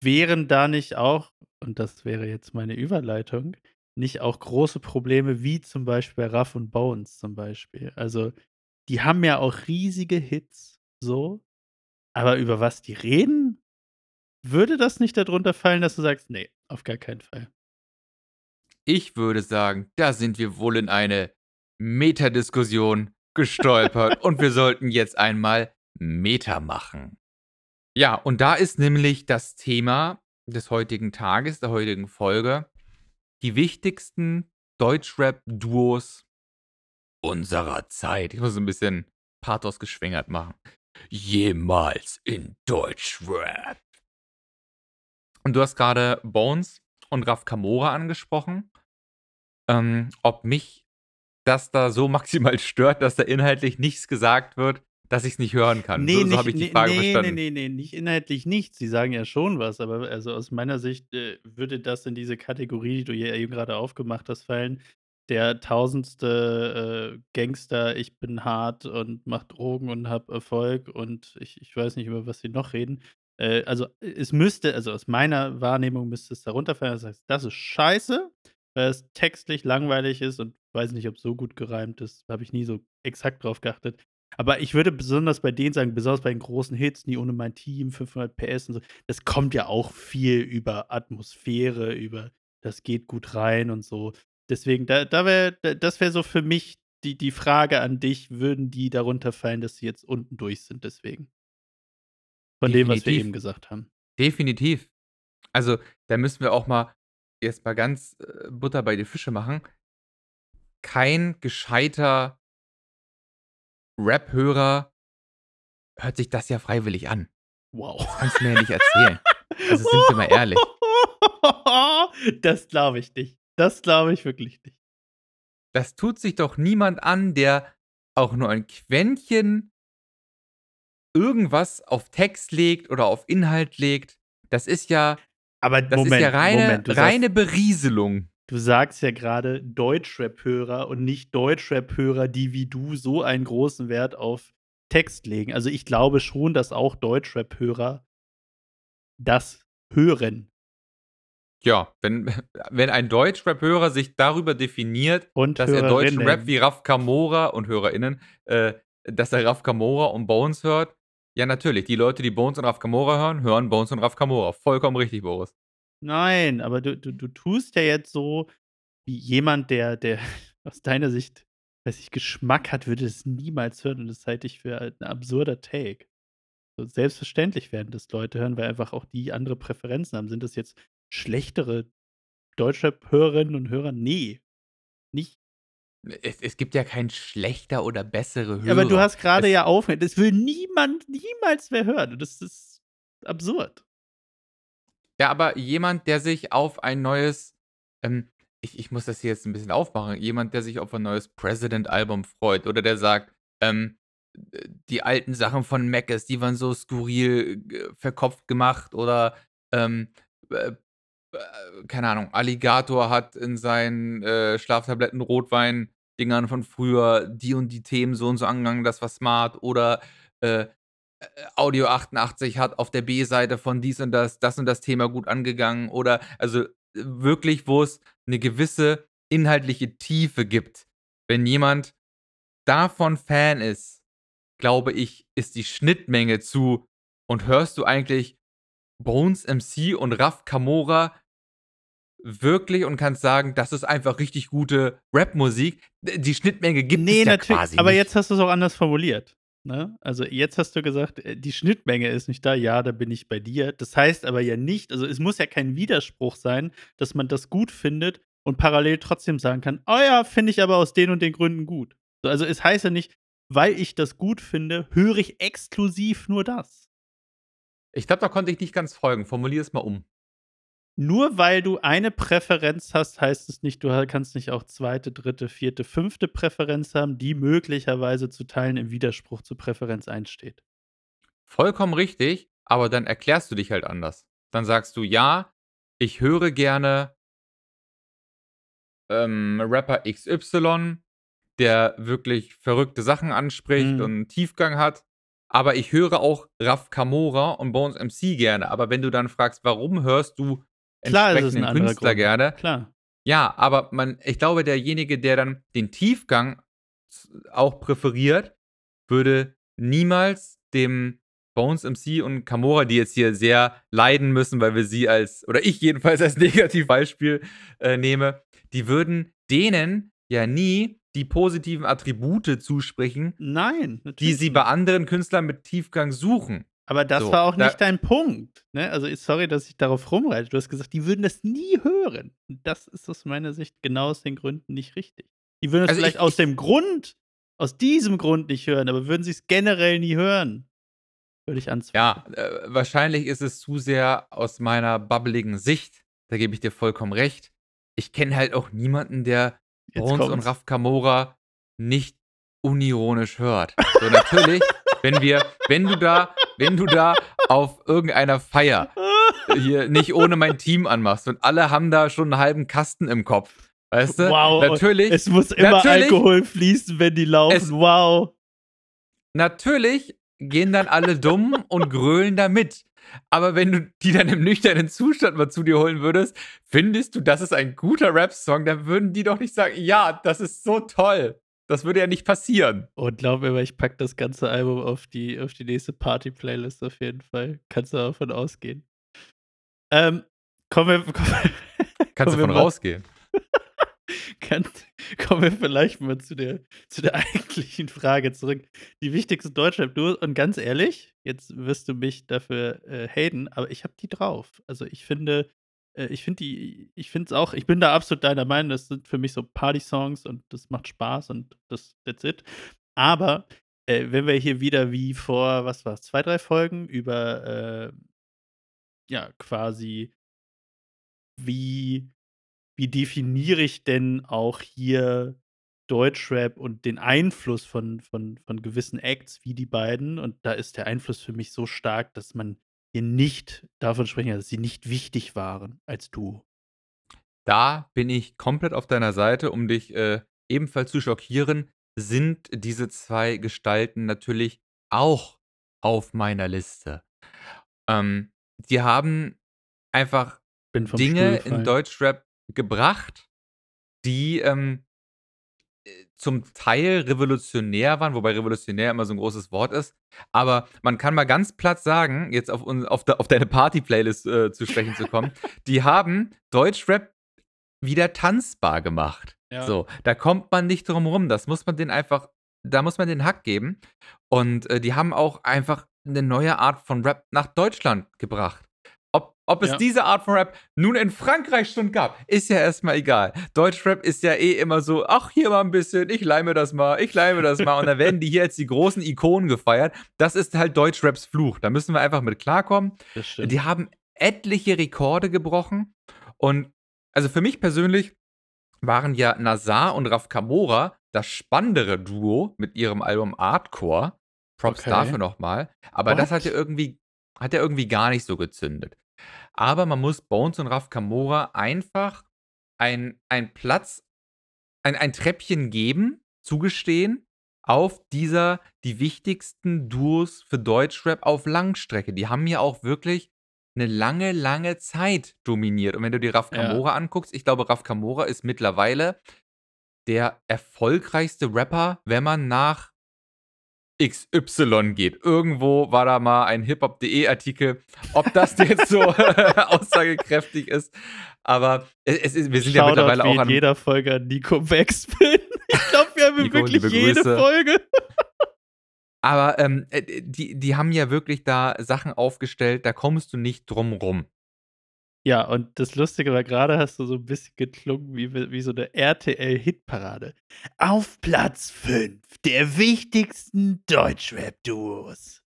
wären da nicht auch und das wäre jetzt meine Überleitung, nicht auch große Probleme wie zum Beispiel bei Ruff und Bones zum Beispiel. Also, die haben ja auch riesige Hits so, aber über was die reden? Würde das nicht da drunter fallen, dass du sagst: „Ne, auf gar keinen Fall?“ Ich würde sagen, da sind wir wohl in eine Metadiskussion gestolpert [LAUGHS] und wir sollten jetzt einmal Meta machen. Ja, und da ist nämlich das Thema des heutigen Tages, der heutigen Folge, die wichtigsten Deutschrap-Duos unserer Zeit. Ich muss so 'n bisschen Pathos geschwängert machen. Jemals in Deutschrap. Und du hast gerade Bones und Raf Kamora angesprochen. Ähm, ob mich das da so [LAUGHS] maximal stört, dass da inhaltlich nichts gesagt wird, dass ich es nicht hören kann. Nee, so so habe ich die nee, Frage nee, nee, verstanden. nee, nee, nicht inhaltlich nichts. Sie sagen ja schon was, aber also aus meiner Sicht äh, würde das in diese Kategorie, die du ja eben gerade aufgemacht hast, fallen. Der tausendste äh, Gangster, ich bin hart und mach Drogen und hab Erfolg und ich, ich weiß nicht, über was sie noch reden. Äh, also es müsste, also aus meiner Wahrnehmung müsste es darunter fallen. Das heißt, das ist scheiße, weil es textlich langweilig ist und weiß nicht, ob es so gut gereimt ist. Habe ich nie so exakt drauf geachtet. Aber ich würde besonders bei denen sagen, besonders bei den großen Hits, nie ohne mein Team, 500 PS und so, das kommt ja auch viel über Atmosphäre, über das geht gut rein und so. Deswegen, da, da wär, da, das wäre so für mich die, die Frage an dich, würden die darunter fallen, dass sie jetzt unten durch sind, deswegen? Von dem, was wir Definitiv. eben gesagt haben. Definitiv. Also, da müssen wir auch mal jetzt mal ganz äh, Butter bei die Fische machen. Kein gescheiter Rap-Hörer hört sich das ja freiwillig an. Wow. Das kannst du mir ja nicht erzählen. Also sind wir mal ehrlich. [LAUGHS] Das glaube ich nicht. Das glaube ich wirklich nicht. Das tut sich doch niemand an, der auch nur ein Quäntchen irgendwas auf Text legt oder auf Inhalt legt. Das ist ja, Aber das Moment, ist ja reine, Moment, reine sagst, Berieselung. du sagst ja gerade Deutschrap-Hörer und nicht Deutschrap-Hörer, die wie du so einen großen Wert auf Text legen. Also ich glaube schon, dass auch Deutschrap-Hörer das hören Ja, wenn, [LAUGHS] wenn ein Deutschrap-Hörer sich darüber definiert, und dass er deutschen Rap Hörerinnen. wie Raf Kamora und HörerInnen, äh, dass er Raf Kamora und Bones hört, ja, natürlich. Die Leute, die Bones und Raf Kamora hören, hören Bones und Raf Kamora. Vollkommen richtig, Boris. Nein, aber du, du, du tust ja jetzt so, wie jemand, der, der [LAUGHS] aus deiner Sicht, weiß ich, Geschmack hat, würde es niemals hören. Und das halte ich für ein absurder Take. So, selbstverständlich werden das Leute hören, weil einfach auch die andere Präferenzen haben. Sind das jetzt schlechtere Deutschrap-Hörerinnen und Hörer? Nee, nicht. Es, es gibt ja kein schlechter oder bessere Hörer. Ja, aber du hast gerade ja aufgehört. Das will niemand, niemals mehr hören. Das ist absurd. Ja, aber jemand, der sich auf ein neues, ähm, ich, ich muss das hier jetzt ein bisschen aufmachen, jemand, der sich auf ein neues President-Album freut oder der sagt, ähm, die alten Sachen von Mackes, die waren so skurril äh, verkopft gemacht oder ähm, äh, äh, keine Ahnung, Alligator hat in seinen äh, Schlaftabletten Rotwein-Dingern von früher die und die Themen so und so angegangen, das war smart. Oder äh, äh, Audio 88 hat auf der B-Seite von dies und das, das und das Thema gut angegangen. Oder also wirklich, wo es eine gewisse inhaltliche Tiefe gibt. Wenn jemand davon Fan ist, glaube ich, ist die Schnittmenge zu und hörst du eigentlich Bones MC und Raf Kamora wirklich und kannst sagen, das ist einfach richtig gute Rapmusik. Die Schnittmenge gibt nee, es ja natürlich. quasi aber nicht. jetzt hast du es auch anders formuliert. Ne? Also jetzt hast du gesagt, äh, die Schnittmenge ist nicht da. Ja, da bin ich bei dir. Das heißt aber ja nicht, also es muss ja kein Widerspruch sein, dass man das gut findet und parallel trotzdem sagen kann, oh ja, finde ich aber aus den und den Gründen gut. So, Also es heißt ja nicht, weil ich das gut finde, höre ich exklusiv nur das. Ich glaube, da konnte ich nicht ganz folgen. Formulier es mal um. Nur weil du eine Präferenz hast, heißt es nicht, du kannst nicht auch zweite, dritte, vierte, fünfte Präferenz haben, die möglicherweise zu teilen im Widerspruch zur Präferenz 1 steht. Vollkommen richtig, aber dann erklärst du dich halt anders. Dann sagst du, ja, ich höre gerne ähm, Rapper XY, der wirklich verrückte Sachen anspricht Mhm. und einen Tiefgang hat. Aber ich höre auch Raf Kamora und Bones MC gerne. Aber wenn du dann fragst, warum hörst du Klar ist es ein entsprechenden anderer Künstler gerne? Klar. Ja, aber man, ich glaube, derjenige, der dann den Tiefgang auch präferiert, würde niemals dem Bones MC und Kamora, die jetzt hier sehr leiden müssen, weil wir sie als, oder ich jedenfalls als [LAUGHS] Negativbeispiel äh, nehme, die würden denen ja nie die positiven Attribute zusprechen, Nein, die sie bei anderen Künstlern mit Tiefgang suchen. Aber das So, war auch da- nicht dein Punkt. Ne? Also, sorry, dass ich darauf rumreite. Du hast gesagt, die würden das nie hören. Und das ist aus meiner Sicht genau aus den Gründen nicht richtig. Die würden es Also vielleicht ich- aus ich- dem Grund, aus diesem Grund nicht hören, aber würden sie es generell nie hören. Würde ich anzweifeln. Ja, äh, wahrscheinlich ist es zu sehr aus meiner bubbligen Sicht. Da gebe ich dir vollkommen recht. Ich kenne halt auch niemanden, der Jetzt Bones und kommt's. Raf Kamora nicht unironisch hört. So natürlich, wenn wir wenn du da wenn du da auf irgendeiner Feier hier nicht ohne mein Team anmachst und alle haben da schon einen halben Kasten im Kopf. Weißt du? Wow, Natürlich, Es muss immer Alkohol fließen, wenn die laufen. Es- wow. natürlich gehen dann alle dumm und grölen da mit. Aber wenn du die dann im nüchternen Zustand mal zu dir holen würdest, findest du, das ist ein guter Rap-Song, dann würden die doch nicht sagen, ja, das ist so toll. Das würde ja nicht passieren. Und glaub mir, ich pack das ganze Album auf die, auf die nächste Party-Playlist auf jeden Fall. Kannst du davon ausgehen. Ähm, kommen wir, [LAUGHS] wir, Kannst du wir von mal- rausgehen. [LAUGHS] kann, kommen wir vielleicht mal zu der, zu der [LAUGHS] eigentlichen Frage zurück. Die wichtigste Deutschrap-Duos, und ganz ehrlich, jetzt wirst du mich dafür äh, haten, aber ich habe die drauf. Also ich finde, äh, ich finde die, ich finde es auch, ich bin da absolut deiner Meinung, das sind für mich so Party-Songs und das macht Spaß und das, that's it. Aber äh, wenn wir hier wieder wie vor, was war zwei, drei Folgen über, äh, ja, quasi, wie, wie definiere ich denn auch hier Deutschrap und den Einfluss von, von, von gewissen Acts wie die beiden? Und da ist der Einfluss für mich so stark, dass man hier nicht davon sprechen dass sie nicht wichtig waren als Duo. Da bin ich komplett auf deiner Seite, um dich äh, ebenfalls zu schockieren, sind diese zwei Gestalten natürlich auch auf meiner Liste. Ähm, die haben einfach Dinge in Deutschrap gebracht, die ähm, äh, zum Teil revolutionär waren, wobei revolutionär immer so ein großes Wort ist. Aber man kann mal ganz platt sagen, jetzt auf, auf, de, auf deine Party-Playlist äh, zu sprechen zu kommen, [LAUGHS] die haben Deutschrap wieder tanzbar gemacht. Ja. So, da kommt man nicht drum rum. Das muss man den einfach, da muss man den Hack geben. Und äh, die haben auch einfach eine neue Art von Rap nach Deutschland gebracht. Ob, es Ja. diese Art von Rap nun in Frankreich schon gab, ist ja erstmal egal. Deutschrap ist ja eh immer so, ach, hier mal ein bisschen, ich leime das mal, ich leime das mal. Und dann werden die hier jetzt die großen Ikonen gefeiert. Das ist halt Deutschraps Fluch. Da müssen wir einfach mit klarkommen. Das stimmt. Die haben etliche Rekorde gebrochen. Und also für mich persönlich waren ja Nazar und Raf Kamora das spannendere Duo mit ihrem Album Artcore. Props Okay. dafür nochmal. Aber das What? hat ja irgendwie, hat ja irgendwie gar nicht so gezündet. Aber man muss Bones und Raf Kamora einfach ein, ein Platz, ein, ein Treppchen geben, zugestehen, auf dieser, die wichtigsten Duos für Deutschrap auf Langstrecke. Die haben ja auch wirklich eine lange, lange Zeit dominiert. Und wenn du dir Raf Ja. Kamora anguckst, ich glaube, Raf Kamora ist mittlerweile der erfolgreichste Rapper, wenn man nach XY geht. Irgendwo war da mal ein hiphop.de Artikel, ob das jetzt so [LAUGHS] [LAUGHS] aussagekräftig ist. Aber es, ist, wir sind ja Shoutout mittlerweile wie auch an. jeder Folge an Nico Backspin. [LAUGHS] Ich glaube, wir haben Nico, wirklich jede. Folge. Aber ähm, äh, die, die haben ja wirklich da Sachen aufgestellt, da kommst du nicht drum rum. Ja, und das Lustige war, gerade hast du so ein bisschen geklungen wie, wie so eine RTL-Hitparade. Auf Platz 5 der wichtigsten Deutschrap-Duos.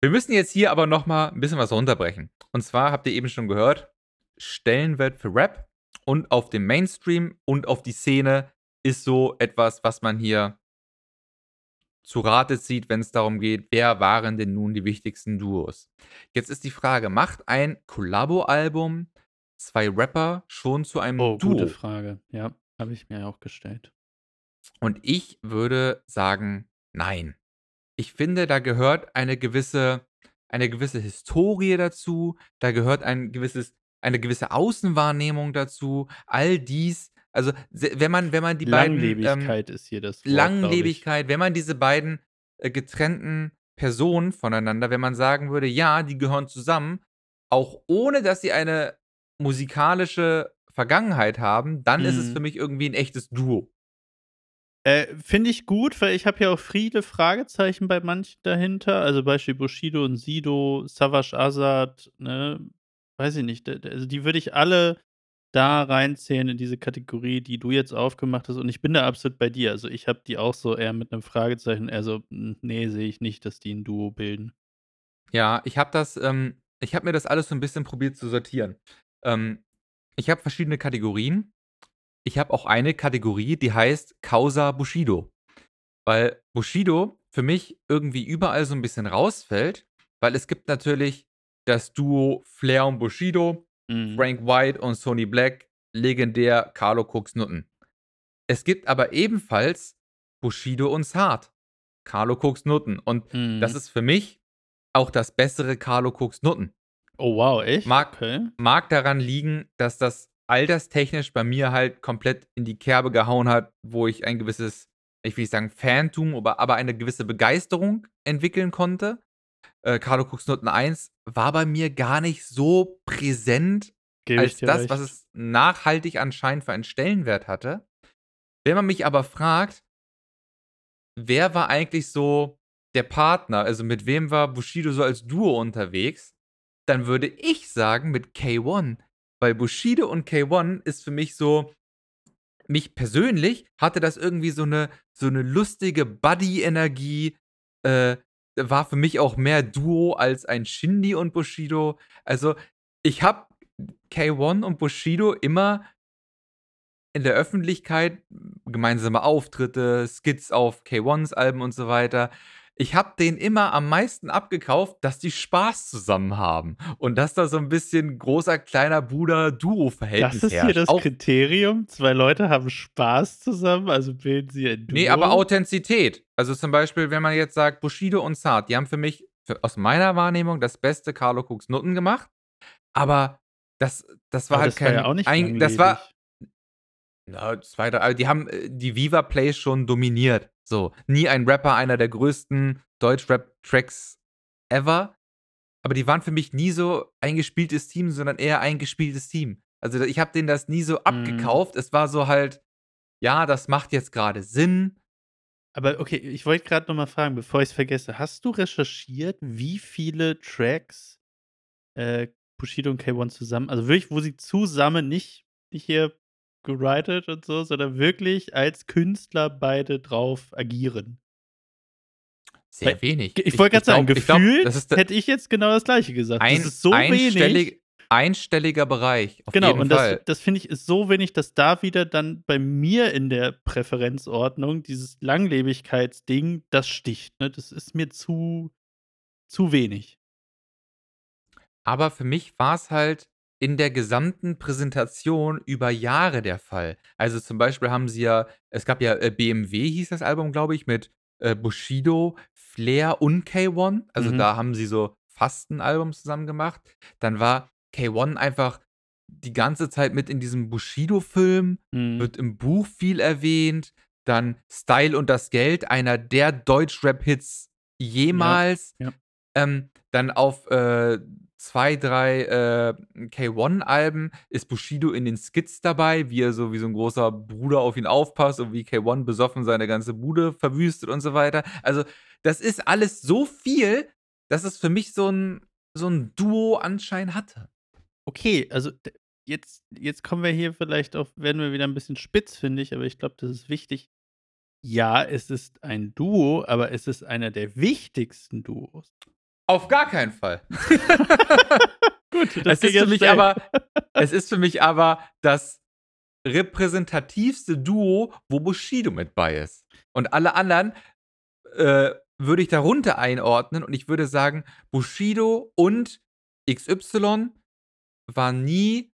Wir müssen jetzt hier aber noch mal ein bisschen was runterbrechen. Und zwar habt ihr eben schon gehört, Stellenwert für Rap und auf dem Mainstream und auf die Szene ist so etwas, was man hier zu Rate zieht, wenn es darum geht, wer waren denn nun die wichtigsten Duos. Jetzt ist die Frage, macht ein Kollabo-Album zwei Rapper schon zu einem Oh, Duo? gute Frage. Ja, habe ich mir auch gestellt. Und ich würde sagen, nein. Ich finde, da gehört eine gewisse, eine gewisse Historie dazu, da gehört ein gewisses, eine gewisse Außenwahrnehmung dazu. All dies, also wenn man, wenn man die beiden ähm, Langlebigkeit ist hier das Wort. Langlebigkeit, wenn man diese beiden äh, getrennten Personen voneinander, wenn man sagen würde, ja, die gehören zusammen, auch ohne dass sie eine musikalische Vergangenheit haben, dann ist es Mhm. für mich irgendwie ein echtes Duo. Äh, Finde ich gut, weil ich habe ja auch viele Fragezeichen bei manchen dahinter. Also Beispiel Bushido und Sido, Savage Azad, ne? Weiß ich nicht. Also die würde ich alle da reinzählen in diese Kategorie, die du jetzt aufgemacht hast und ich bin da absolut bei dir. Also, ich habe die auch so eher mit 'nem Fragezeichen eher so: „Hm, ne, sehe ich nicht, dass die 'n Duo bilden.“ Ja, ich habe das ähm, ich habe mir das alles so 'n bisschen probiert zu sortieren. Ähm, ich habe verschiedene Kategorien. Ich habe auch eine Kategorie, die heißt Causa Bushido, weil Bushido für mich irgendwie überall so 'n bisschen rausfällt, weil es gibt natürlich das Duo Flair und Bushido, Mhm. Frank White und Sonny Black, legendär Carlo Koks Nutten. Es gibt aber ebenfalls Bushido und Zart, Carlo Koks Nutten und das Mhm. ist für mich auch das bessere Carlo Koks Nutten. Oh wow, echt? Mag Okay. mag daran liegen, dass das alterstechnisch bei mir halt komplett in die Kerbe gehauen hat, wo ich ein gewisses, ich will nicht sagen Fantum, aber aber eine gewisse Begeisterung entwickeln konnte. Äh, Carlo Koks Nutten 1 war bei mir gar nicht so präsent Gebe als das, was recht. es nachhaltig anscheinend für einen Stellenwert hatte. Wenn man mich aber fragt wer war eigentlich so der Partner? Also, mit wem war Bushido so als Duo unterwegs? Dann würde ich sagen, mit K-One, weil Bushido und K-One ist für mich so mich persönlich hatte das irgendwie so 'ne so 'ne lustige Buddy-Energie, äh, war für mich auch mehr Duo als ein Shindy und Bushido. Also, ich habe K-One und Bushido immer in der Öffentlichkeit, gemeinsame Auftritte, Skits auf K-Ones Alben und so weiter. Ich habe denen immer am meisten abgekauft, dass die Spaß zusammen haben und dass da so 'n bisschen großer, kleiner Bruder Das Duo-Verhältnis ist hier herrscht. das Auch Kriterium? 2 Leute haben Spaß zusammen, also bilden sie ein Ne, aber Duo? Authentizität. Also, zum Beispiel, wenn man jetzt sagt, Bushido und Zart, die haben für mich für aus meiner Wahrnehmung das beste Carlo Koks Nutten gemacht, aber das das war Aber halt das war ja kein auch nicht ein das war na, 2, 3 die haben, äh, die Viva Plays schon dominiert, so. Nie ein Rapper einer der größten Deutschrap-Tracks ever, aber die waren für mich nie so eingespieltes Team, sondern eher eingespieltes Team. Also, ich habe denen das nie so Mhm. abgekauft. Es war so halt: „Ja, das macht jetzt grade Sinn.“ Aber okay, ich wollte grad noch mal fragen, bevor ich's vergesse. Hast du recherchiert, wie viele Tracks, äh, Bushido und K-One zusammen also, wirklich, wo sie zusammen nicht nicht hier gewritet und so, sondern wirklich als Künstler beide drauf agieren? Weil Sehr wenig. g ich wollte grad sagen, das gefühlt hätte ich jetzt genau das Gleiche gesagt. Das ein ist so wenig. einstellig einstelliger Bereich, Genau, und das Fall. das finde ich, ist so wenig, dass da wieder dann bei mir in der Präferenzordnung dieses Langlebigkeitsding, das sticht, ne? Das ist mir zu zu wenig. Aber für mich war's halt in der gesamten Präsentation über Jahre der Fall. Also, zum Beispiel haben sie ja es gab ja, äh, BMW hieß das Album, glaube ich, mit, äh, Bushido, Flair und K-One. Also, Mhm. da haben sie so fast 'n Album zusammen gemacht. Dann war K-One einfach die ganze Zeit mit in diesem Bushido-Film, Mhm. wird im Buch viel erwähnt. Dann „Style und das Geld“, einer der Deutschrap-Hits Ja, jemals. ja. Ähm, dann auf, äh, 2, 3, äh, K-One-Alben ist Bushido in den Skits dabei, wie er so wie so 'n großer Bruder auf ihn aufpasst und wie K-One besoffen seine ganze Bude verwüstet und so weiter. Also, das ist alles so viel, dass es für mich so 'n so 'n Duo-Anschein hatte. Okay, also, jetzt jetzt kommen wir hier vielleicht auf werden wir wieder 'n bisschen spitz, finde ich, aber ich glaube, das ist wichtig. Ja, es ist ein Duo, aber es ist einer der wichtigsten Duos. Auf gar keinen Fall. [LAUGHS] Gut, das Es ist für mich schnell. aber [LAUGHS] es ist für mich aber das repräsentativste Duo, wo Bushido mit bei ist. Und alle anderen, äh, würde ich darunter einordnen und ich würde sagen, Bushido und XY war nie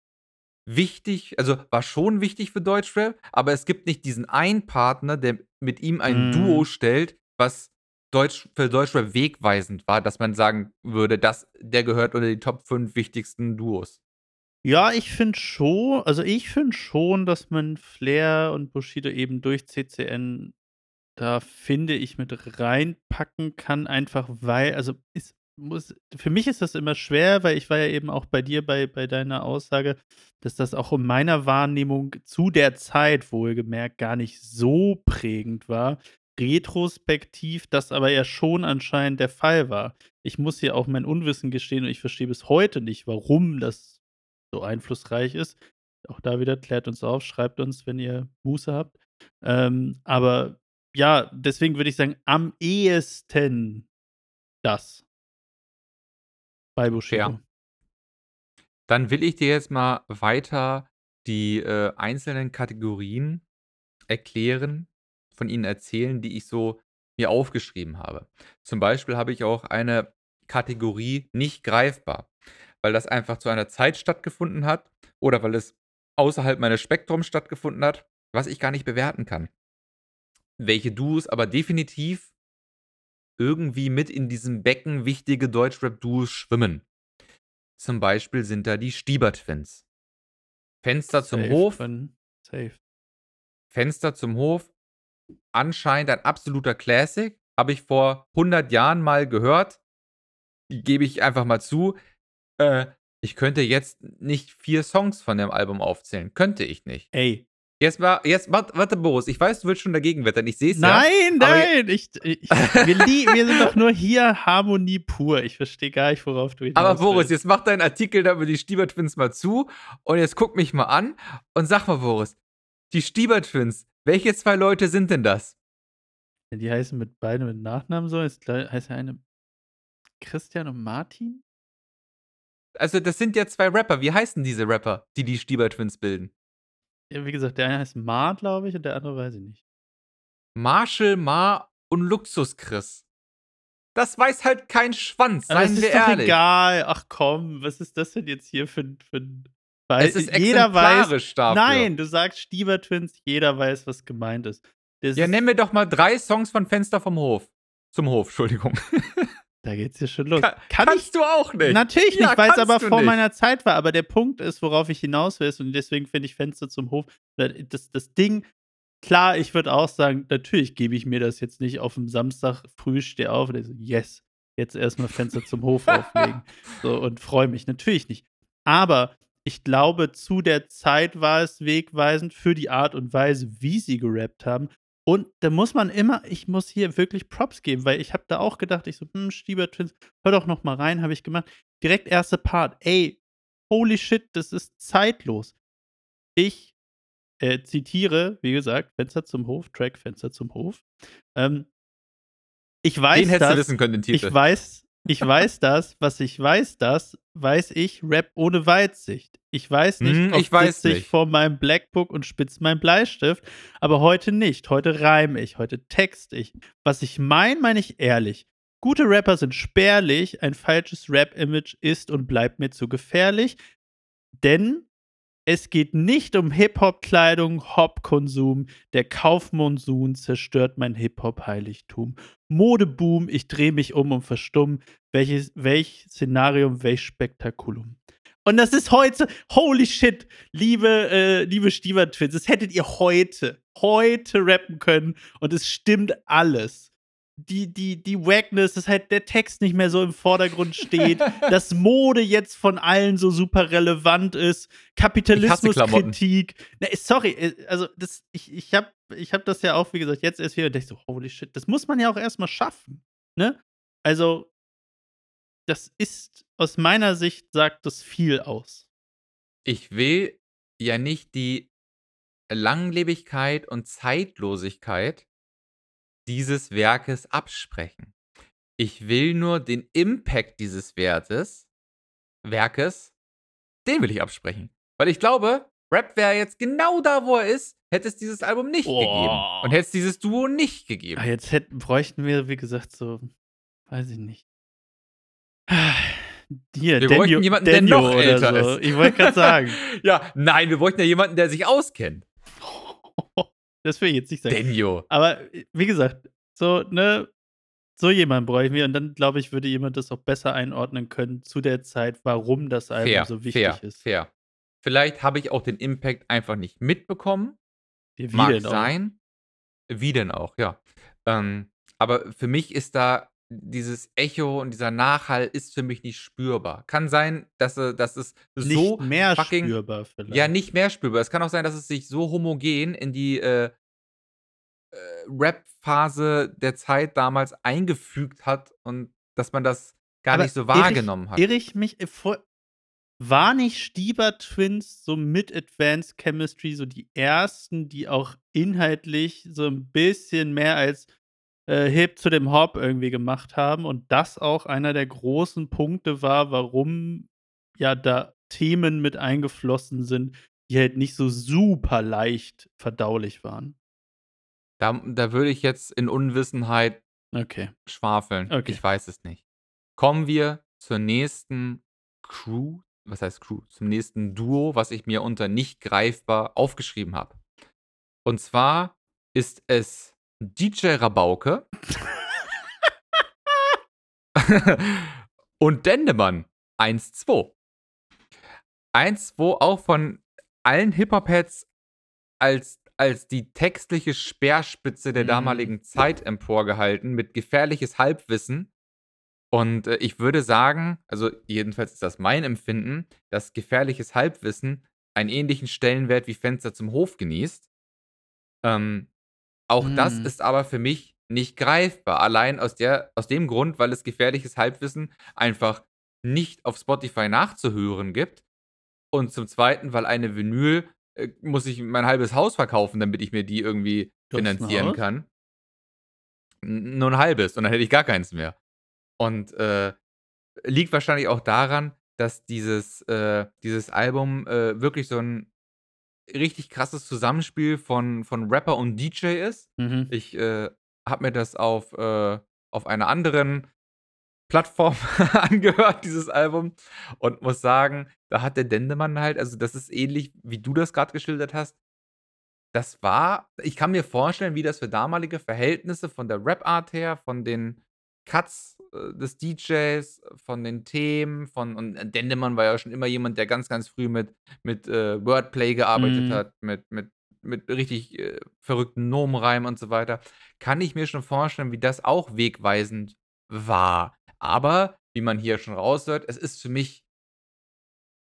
wichtig also, war schon wichtig für Deutschrap, aber es gibt nicht diesen einen Partner, der mit ihm ein Duo Mhm. stellt, was Deutsch für Deutschrap wegweisend war, dass man sagen würde, das der gehört unter die Top 5 wichtigsten Duos. Ja, ich finde schon also, ich finde schon, dass man Flair und Bushido eben durch CCN da, finde ich, mit reinpacken kann, einfach weil also, es muss für mich ist das immer schwer, weil ich war ja eben auch bei dir bei bei deiner Aussage, dass das auch in meiner Wahrnehmung zu der Zeit wohlgemerkt gar nicht so prägend war. Retrospektiv das aber ja schon anscheinend der Fall war. Ich muss hier auch mein Unwissen gestehen und ich verstehe bis heute nicht, warum das so einflussreich ist. Auch da wieder, klärt uns auf, schreibt uns, wenn ihr Muße habt. Ähm, aber ja, deswegen würde ich sagen, am ehesten das. Bei Bushido. Fair. Dann will ich dir jetzt mal weiter die, äh, einzelnen Kategorien erklären, von ihnen erzählen, die ich so mir aufgeschrieben habe. Zum Beispiel habe ich auch eine Kategorie nicht greifbar, weil das einfach zu einer Zeit stattgefunden hat oder weil es außerhalb meines Spektrums stattgefunden hat, was ich gar nicht bewerten kann. Welche Duos aber definitiv irgendwie mit in diesem Becken wichtige Deutschrap-Duos schwimmen. Zum Beispiel sind da die Stieber-Twins. Fenster zum Safe, Hof. Safe. Fenster zum Hof. Anscheinend ein absoluter Classic. Habe ich vor 100 Jahren mal gehört. Gebe ich einfach mal zu. Äh, ich könnte jetzt nicht vier Songs von dem Album aufzählen. Könnte ich nicht. Ey. Jetzt mal, jetzt, warte, warte, Boris, ich weiß, du willst schon dagegen wettern. Ich sehe es ja. Nein, nein, ich, ich, wir, [LAUGHS] wir sind doch nur hier Harmonie pur. Ich verstehe gar nicht, worauf du hinaus Aber Boris, jetzt mach deinen Artikel da über die Stieber-Twins mal zu und jetzt guck mich mal an und sag mal, Boris, die Stieber-Twins, welche zwei Leute sind denn das? Die heißen mit beide mit Nachnamen so. Ist, gleich- heißt der eine Christian und Martin? Also, das sind ja zwei Rapper. Wie heißen diese Rapper, die die Stieber-Twins bilden? Ja, wie gesagt, der eine heißt Mar, glaube ich, und der andere weiß ich nicht. Marshall, Mar und Luxus Chris. Das weiß halt kein Schwanz, seien wir ist ehrlich. egal. Ach komm, was ist das denn jetzt hier für ein. Weil Es ist jeder weiß. dafür. Nein, du sagst Stieber Twins, jeder weiß, was gemeint ist. Das Ja, nenn mir doch mal drei Songs von Fenster vom Hof. Zum Hof, Entschuldigung. [LAUGHS] da geht's hier schon los. Kann, Kann kannst ich du auch nicht. Natürlich Ja, nicht, weil es aber vor nicht. meiner Zeit war. Aber der Punkt ist, worauf ich hinaus will, und deswegen finde ich Fenster zum Hof, das, das Ding, klar, ich würde auch sagen, natürlich gebe ich mir das jetzt nicht auf dem Samstag früh, stehe auf und ich so, yes, jetzt erstmal Fenster zum Hof [LAUGHS] auflegen. So, und freue mich. Natürlich nicht. Aber ich glaube, zu der Zeit war es wegweisend für die Art und Weise, wie sie gerappt haben. Und da muss man immer, ich muss hier wirklich Props geben, weil ich habe da auch gedacht, ich so, hm, Stieber Twins, hör doch noch mal rein, habe ich gemacht. Direkt erster Part, ey, holy shit, das ist zeitlos. Ich äh, zitiere, wie gesagt, Fenster zum Hof, Track Fenster zum Hof. Ähm, ich weiß Den hättest das, du wissen können, den Titel. ich weiß, ich weiß das, was ich weiß, das weiß ich, Rap ohne Weitsicht. Ich weiß nicht, Hm, ob ich weiß sitze ich vor meinem Blackbook und spitze meinen Bleistift, aber heute nicht. Heute reime ich, heute text ich. Was ich meine, meine ich ehrlich. Gute Rapper sind spärlich, ein falsches Rap-Image ist und bleibt mir zu gefährlich, denn es geht nicht um Hip-Hop-Kleidung, Hop-Konsum. Der Kaufmonsun zerstört mein Hip-Hop-Heiligtum. Modeboom, ich drehe mich um und verstumm. Welches, welch Szenarium, welch Spektakulum. Und das ist heute, holy shit, liebe, äh, liebe Stieber-Twins, das hättet ihr heute, heute rappen können und es stimmt alles. Die, die, die Wackness, dass halt der Text nicht mehr so im Vordergrund steht, [LAUGHS] dass Mode jetzt von allen so super relevant ist, Kapitalismuskritik. Sorry, äh, also das, ich, ich habe ich hab das ja auch, wie gesagt, jetzt erst wieder und dachte so, holy shit, das muss man ja auch erstmal schaffen. Ne? Also, das ist aus meiner Sicht sagt das viel aus. Ich will ja nicht die Langlebigkeit und Zeitlosigkeit dieses Werkes absprechen. Ich will nur den Impact dieses Wertes, Werkes, den will ich absprechen. Weil ich glaube, Rap wäre jetzt genau da, wo er ist, hätte es dieses Album nicht Boah. gegeben. Und hätte es dieses Duo nicht gegeben. Ah, jetzt hätten, bräuchten wir, wie gesagt, so, weiß ich nicht. [SIGHS] Hier, Wir bräuchten jemanden, der Denjo noch älter so. ist. Ich wollte gerade sagen. [LAUGHS] ja, nein, wir bräuchten ja jemanden, der sich auskennt. Das will ich jetzt nicht sagen. Denjo. Aber äh, wie gesagt, so, ne, so jemand bräuchten wir und dann, glaube ich, würde jemand das auch besser einordnen können zu der Zeit, warum das Album Fair, so wichtig fair, ist. fair. Vielleicht habe ich auch den Impact einfach nicht mitbekommen. Wie, wie Mag denn auch? sein. Wie denn auch, ja. Ähm, aber für mich ist da dieses Echo und dieser Nachhall ist für mich nicht spürbar. Kann sein, dass, äh, dass es Nicht so mehr fucking, spürbar vielleicht. Ja, nicht mehr spürbar. Es kann auch sein, dass es sich so homogen in die äh, äh, Rap-Phase der Zeit damals eingefügt hat und dass man das gar Aber nicht so irre ich- wahrgenommen hat. Irre ich mich, vor, war nicht Stieber Twins so mit Advanced Chemistry so die ersten, die auch inhaltlich so ein bisschen mehr als äh, Hip zu dem Hop irgendwie gemacht haben und das auch einer der großen Punkte war, warum ja da Themen mit eingeflossen sind, die halt nicht so super leicht verdaulich waren. Da, da würde ich jetzt in Unwissenheit Okay. schwafeln. Okay. Ich weiß es nicht. Kommen wir zur nächsten Crew. Was heißt Crew? Zum nächsten Duo, was ich mir unter nicht greifbar aufgeschrieben habe. Und zwar ist es DJ Rabauke [LAUGHS] und Dendemann 1-2. 1-2 auch von allen Hip-Hop-Heads als, als die textliche Speerspitze der Mhm. damaligen Zeit emporgehalten, mit gefährliches Halbwissen. Und äh, ich würde sagen, also jedenfalls ist das mein Empfinden, dass gefährliches Halbwissen einen ähnlichen Stellenwert wie Fenster zum Hof genießt. Ähm, auch das Mhm. ist aber für mich nicht greifbar. Allein aus, der, aus dem Grund, weil es gefährliches Halbwissen einfach nicht auf Spotify nachzuhören gibt. Und zum Zweiten, weil eine Vinyl äh, muss ich mein halbes Haus verkaufen, damit ich mir die irgendwie ein finanzieren Haus? kann. N nur ein halbes und dann hätte ich gar keins mehr. Und äh, liegt wahrscheinlich auch daran, dass dieses, äh, dieses Album äh, wirklich so ein richtig krasses Zusammenspiel von, von Rapper und DJ ist. Mhm. Ich äh, habe mir das auf, äh, auf einer anderen Plattform [LAUGHS] angehört, dieses Album, und muss sagen, da hat der Dendemann halt, also das ist ähnlich, wie du das gerade geschildert hast. Das war, ich kann mir vorstellen, wie das für damalige Verhältnisse von der Rap-Art her, von den Cuts äh, des DJs, von den Themen, von, und Dendemann war ja schon immer jemand, der ganz, ganz früh mit, mit äh, Wordplay gearbeitet Mhm. hat, mit, mit, mit richtig äh, verrückten Nomenreimen und so weiter, kann ich mir schon vorstellen, wie das auch wegweisend war. Aber, wie man hier schon raushört, es ist für mich,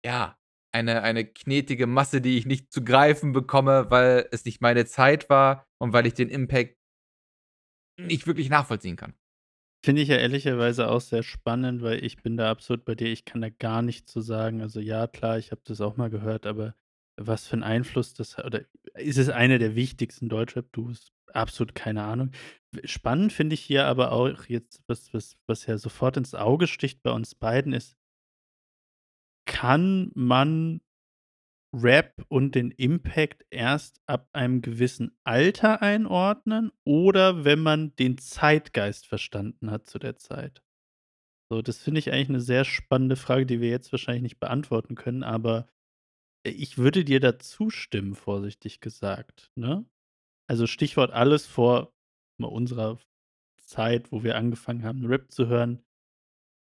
ja, eine, eine knetige Masse, die ich nicht zu greifen bekomme, weil es nicht meine Zeit war und weil ich den Impact nicht wirklich nachvollziehen kann. Finde ich ja ehrlicherweise auch sehr spannend, weil ich bin da absolut bei dir. Ich kann da gar nichts zu sagen. Also ja, klar, ich habe das auch mal gehört, aber was für einen Einfluss das hat, oder ist es einer der wichtigsten Deutschrap-Duos? Absolut keine Ahnung. Spannend finde ich hier aber auch jetzt, was, was, was ja sofort ins Auge sticht bei uns beiden, ist, kann man Rap und den Impact erst ab einem gewissen Alter einordnen oder wenn man den Zeitgeist verstanden hat zu der Zeit? So, das finde ich eigentlich eine sehr spannende Frage, die wir jetzt wahrscheinlich nicht beantworten können, aber äh, ich würde dir da zustimmen, vorsichtig gesagt, ne? Also, Stichwort alles vor unserer Zeit, wo wir angefangen haben, Rap zu hören.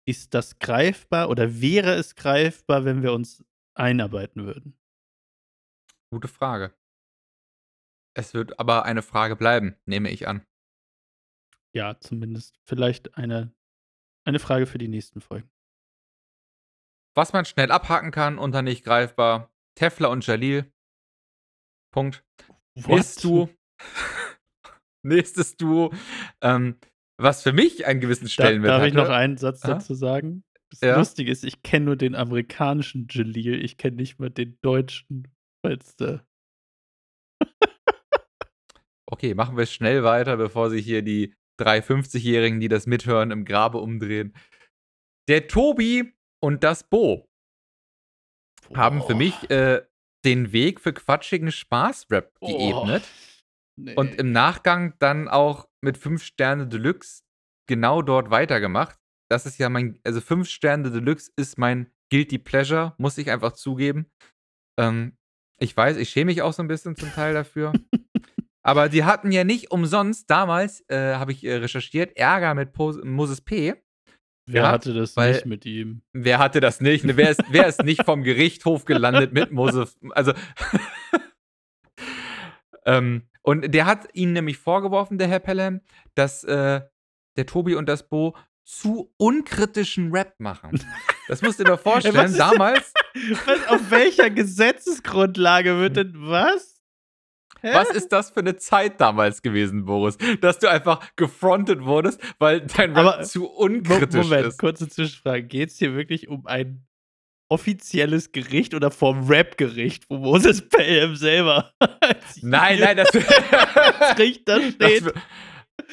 Ist das greifbar oder wäre es greifbar, wenn wir uns einarbeiten würden? Gute Frage. Es wird aber eine Frage bleiben, nehme ich an. Ja, zumindest vielleicht eine eine Frage für die nächsten Folgen. Was man schnell abhaken kann unter nicht greifbar, Tefla und Jalil. Punkt. Nächstes Duo. [LAUGHS] Nächstes Duo. Ähm, was für mich einen gewissen Stellenwert darf ich noch einen Satz Aha. dazu sagen? Das Ja. Lustige ist, ich kenne nur den amerikanischen Jalil, ich kenne nicht mal den deutschen, da Okay, machen wir schnell weiter, bevor sich hier die drei 50-Jährigen, die das mithören, im Grabe umdrehen. Der Tobi und das Bo haben für mich äh, den Weg für quatschigen Spaß-Rap Oh, geebnet. ne. Und im Nachgang dann auch mit 5 Sterne Deluxe genau dort weitergemacht. Das ist ja mein, also 5 Sterne Deluxe ist mein Guilty Pleasure, muss ich einfach zugeben. Ähm, ich weiß, ich schäme mich auch so ein bisschen zum Teil dafür. [LAUGHS] Aber die hatten ja nicht umsonst damals, äh, habe ich äh, recherchiert, Ärger mit po Moses P. Wer ja, hatte das weil- nicht mit ihm? Wer hatte das nicht? Ne, wer, ist, wer ist nicht vom Gerichtshof gelandet mit Moses? Also. [LAUGHS] ähm, und der hat ihnen nämlich vorgeworfen, der Herr Pelham, dass äh, der Tobi und das Bo zu unkritischen Rap machen. [LAUGHS] Das musst du dir mal vorstellen. was damals, [LAUGHS] Was, auf welcher Gesetzesgrundlage wird denn was? Hä? was ist das für eine Zeit damals gewesen, Boris? Dass du einfach gefrontet wurdest, weil dein Rap Aber- zu unkritisch Moment, ist. kurze Zwischenfrage. Geht es hier wirklich um ein offizielles Gericht oder vorm Rap-Gericht, wo Moses [LAUGHS] Pelham selber Nein, nein, das, [LAUGHS] als Richter das, steht. wird-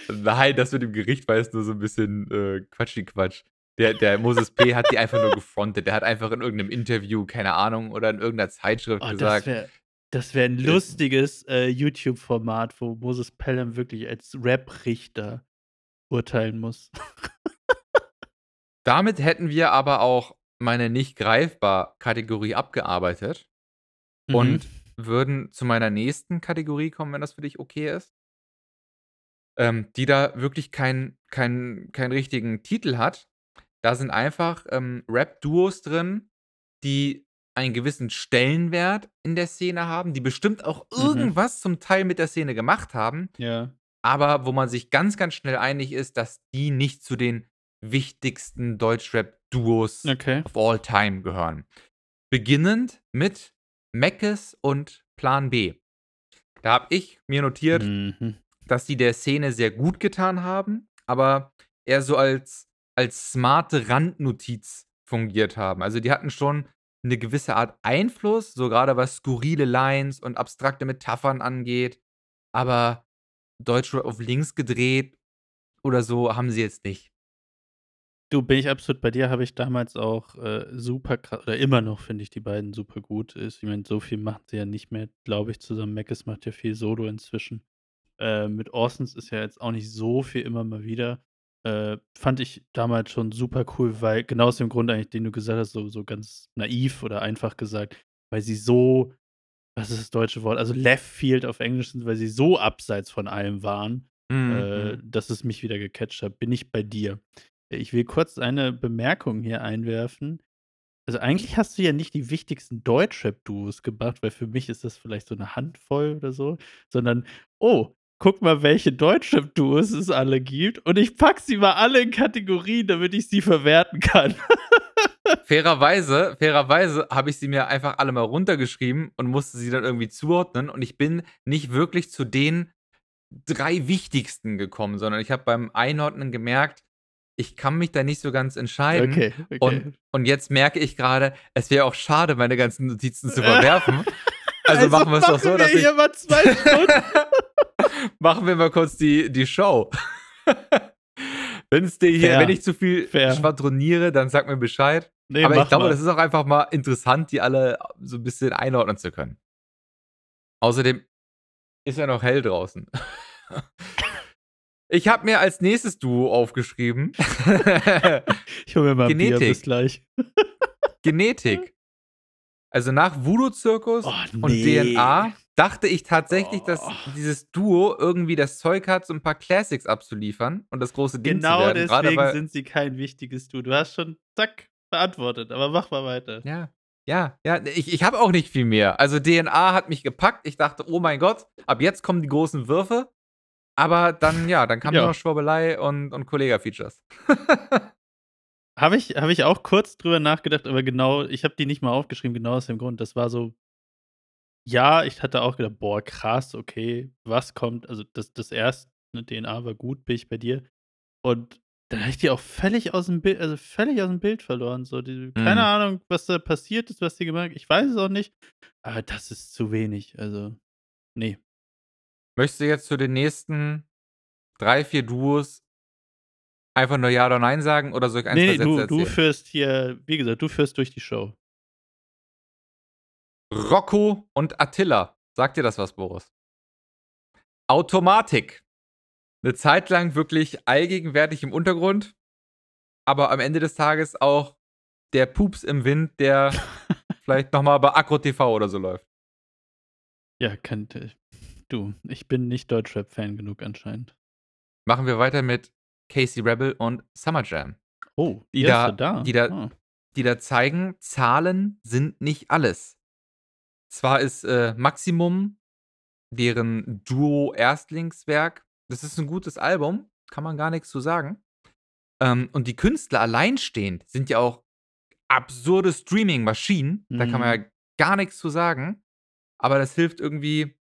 nein, das mit dem Gericht war jetzt nur so ein bisschen äh, Quatschi-Quatsch. Der, der Moses P. hat die einfach nur gefrontet. Der hat einfach in irgendeinem Interview, keine Ahnung, oder in irgendeiner Zeitschrift Oh, das gesagt, wäre das wär ein Äh, lustiges äh, YouTube-Format, wo Moses Pelham wirklich als Rap-Richter urteilen muss. damit hätten wir aber auch meine nicht greifbar Kategorie abgearbeitet und würden zu meiner nächsten Kategorie kommen, wenn das für dich okay ist. Ähm, die da wirklich keinen kein, kein richtigen Titel hat. Da sind einfach ähm, Rap-Duos drin, die einen gewissen Stellenwert in der Szene haben, die bestimmt auch Mhm. irgendwas zum Teil mit der Szene gemacht haben, ja. aber wo man sich ganz, ganz schnell einig ist, dass die nicht zu den wichtigsten Deutschrap-Duos Okay. of all time gehören. Beginnend mit Meckes und Plan B. Da habe ich mir notiert, Mhm. dass die der Szene sehr gut getan haben, aber eher so als, als smarte Randnotiz fungiert haben. Also die hatten schon eine gewisse Art Einfluss, so gerade was skurrile Lines und abstrakte Metaphern angeht, aber Deutschrap auf links gedreht oder so haben sie jetzt nicht. Du, bin ich absolut bei dir, habe ich damals auch äh, super krass, oder immer noch finde ich die beiden super gut. Ist, ich meine, so viel machen sie ja nicht mehr, glaube ich, zusammen. Mackes macht ja viel Solo inzwischen. Äh, mit Orsons ist ja jetzt auch nicht so viel immer mal wieder. Äh, fand ich damals schon super cool, weil genau aus dem Grund eigentlich, den du gesagt hast, so, so ganz naiv oder einfach gesagt, weil sie so, was ist das deutsche Wort? Also left field auf Englisch sind, weil sie so abseits von allem waren, äh, Mhm. dass es mich wieder gecatcht hat. Bin ich bei dir. Ich will kurz eine Bemerkung hier einwerfen. Also eigentlich hast du ja nicht die wichtigsten Deutschrap-Duos gebracht, weil für mich ist das vielleicht so eine Handvoll oder so, sondern, oh, guck mal, welche Deutschrap-Duos es alle gibt und ich pack sie mal alle in Kategorien, damit ich sie verwerten kann. [LAUGHS] Fairerweise, fairerweise habe ich sie mir einfach alle mal runtergeschrieben und musste sie dann irgendwie zuordnen. Und ich bin nicht wirklich zu den drei wichtigsten gekommen, sondern ich habe beim Einordnen gemerkt, ich kann mich da nicht so ganz entscheiden. Okay, okay. Und, und jetzt merke ich gerade, es wäre auch schade, meine ganzen Notizen zu [LAUGHS] verwerfen. Also, machen wir es doch so, wir dass ich. hier mal zwei Stunden. [LAUGHS] [LAUGHS] machen wir mal kurz die, die Show. [LAUGHS] Wenn's dir hier, Fair. wenn ich zu viel Fair. schwadroniere, dann sag mir Bescheid. Nee, Aber ich glaube, mal. das ist auch einfach mal interessant, die alle so ein bisschen einordnen zu können. Außerdem ist ja noch hell draußen. [LAUGHS] Ich habe mir als nächstes Duo aufgeschrieben. ich hole mir mal ein Bier, Genetik. bis gleich. Genetik. Also nach Voodoo-Zirkus Oh, und nee. DNA dachte ich tatsächlich, dass Oh. dieses Duo irgendwie das Zeug hat, so ein paar Classics abzuliefern und das große Ding Genau zu werden. Gerade deswegen weil, sind sie kein wichtiges Du. Du hast schon, zack, beantwortet. Aber mach mal weiter. Ja, ja, ja. Ich, ich habe auch nicht viel mehr. Also DNA hat mich gepackt. Ich dachte, oh mein Gott, ab jetzt kommen die großen Würfe. Aber dann, ja, dann kam Ja. nur noch Schwurbelei und, und Kollega-Features. [LAUGHS] Habe ich, hab ich auch kurz drüber nachgedacht, aber genau, ich habe die nicht mal aufgeschrieben, genau aus dem Grund. Das war so, ja, ich hatte auch gedacht, boah, krass, okay, was kommt? Also das, das erste, ne, DNA war gut, bin ich bei dir. Und dann habe ich die auch völlig aus dem Bild, also völlig aus dem Bild verloren. So, die, keine Mhm. Ahnung, was da passiert ist, was die gemacht haben. Ich weiß es auch nicht. Aber das ist zu wenig. Also, nee. Möchtest du jetzt zu den nächsten drei, vier Duos einfach nur Ja oder Nein sagen oder soll ich ein, nee, du, du führst hier, wie gesagt, du führst durch die Show. Rocco und Attila. Sagt dir das was, Boris? Automatik. Eine Zeit lang wirklich allgegenwärtig im Untergrund, aber am Ende des Tages auch der Pups im Wind, der [LAUGHS] vielleicht nochmal bei Agro TV oder so läuft. Ja, könnte. Du, ich bin nicht Deutschrap-Fan genug anscheinend. Machen wir weiter mit Casey Rebel und Summer Jam, Oh, Die da- da. die da- Ah. die da zeigen, Zahlen sind nicht alles. Zwar ist äh, Maximum deren Duo-Erstlingswerk, das ist ein gutes Album, kann man gar nichts zu sagen. Ähm, und die Künstler alleinstehend sind ja auch absurde Streaming-Maschinen, da kann man ja gar nichts zu sagen. Aber das hilft irgendwie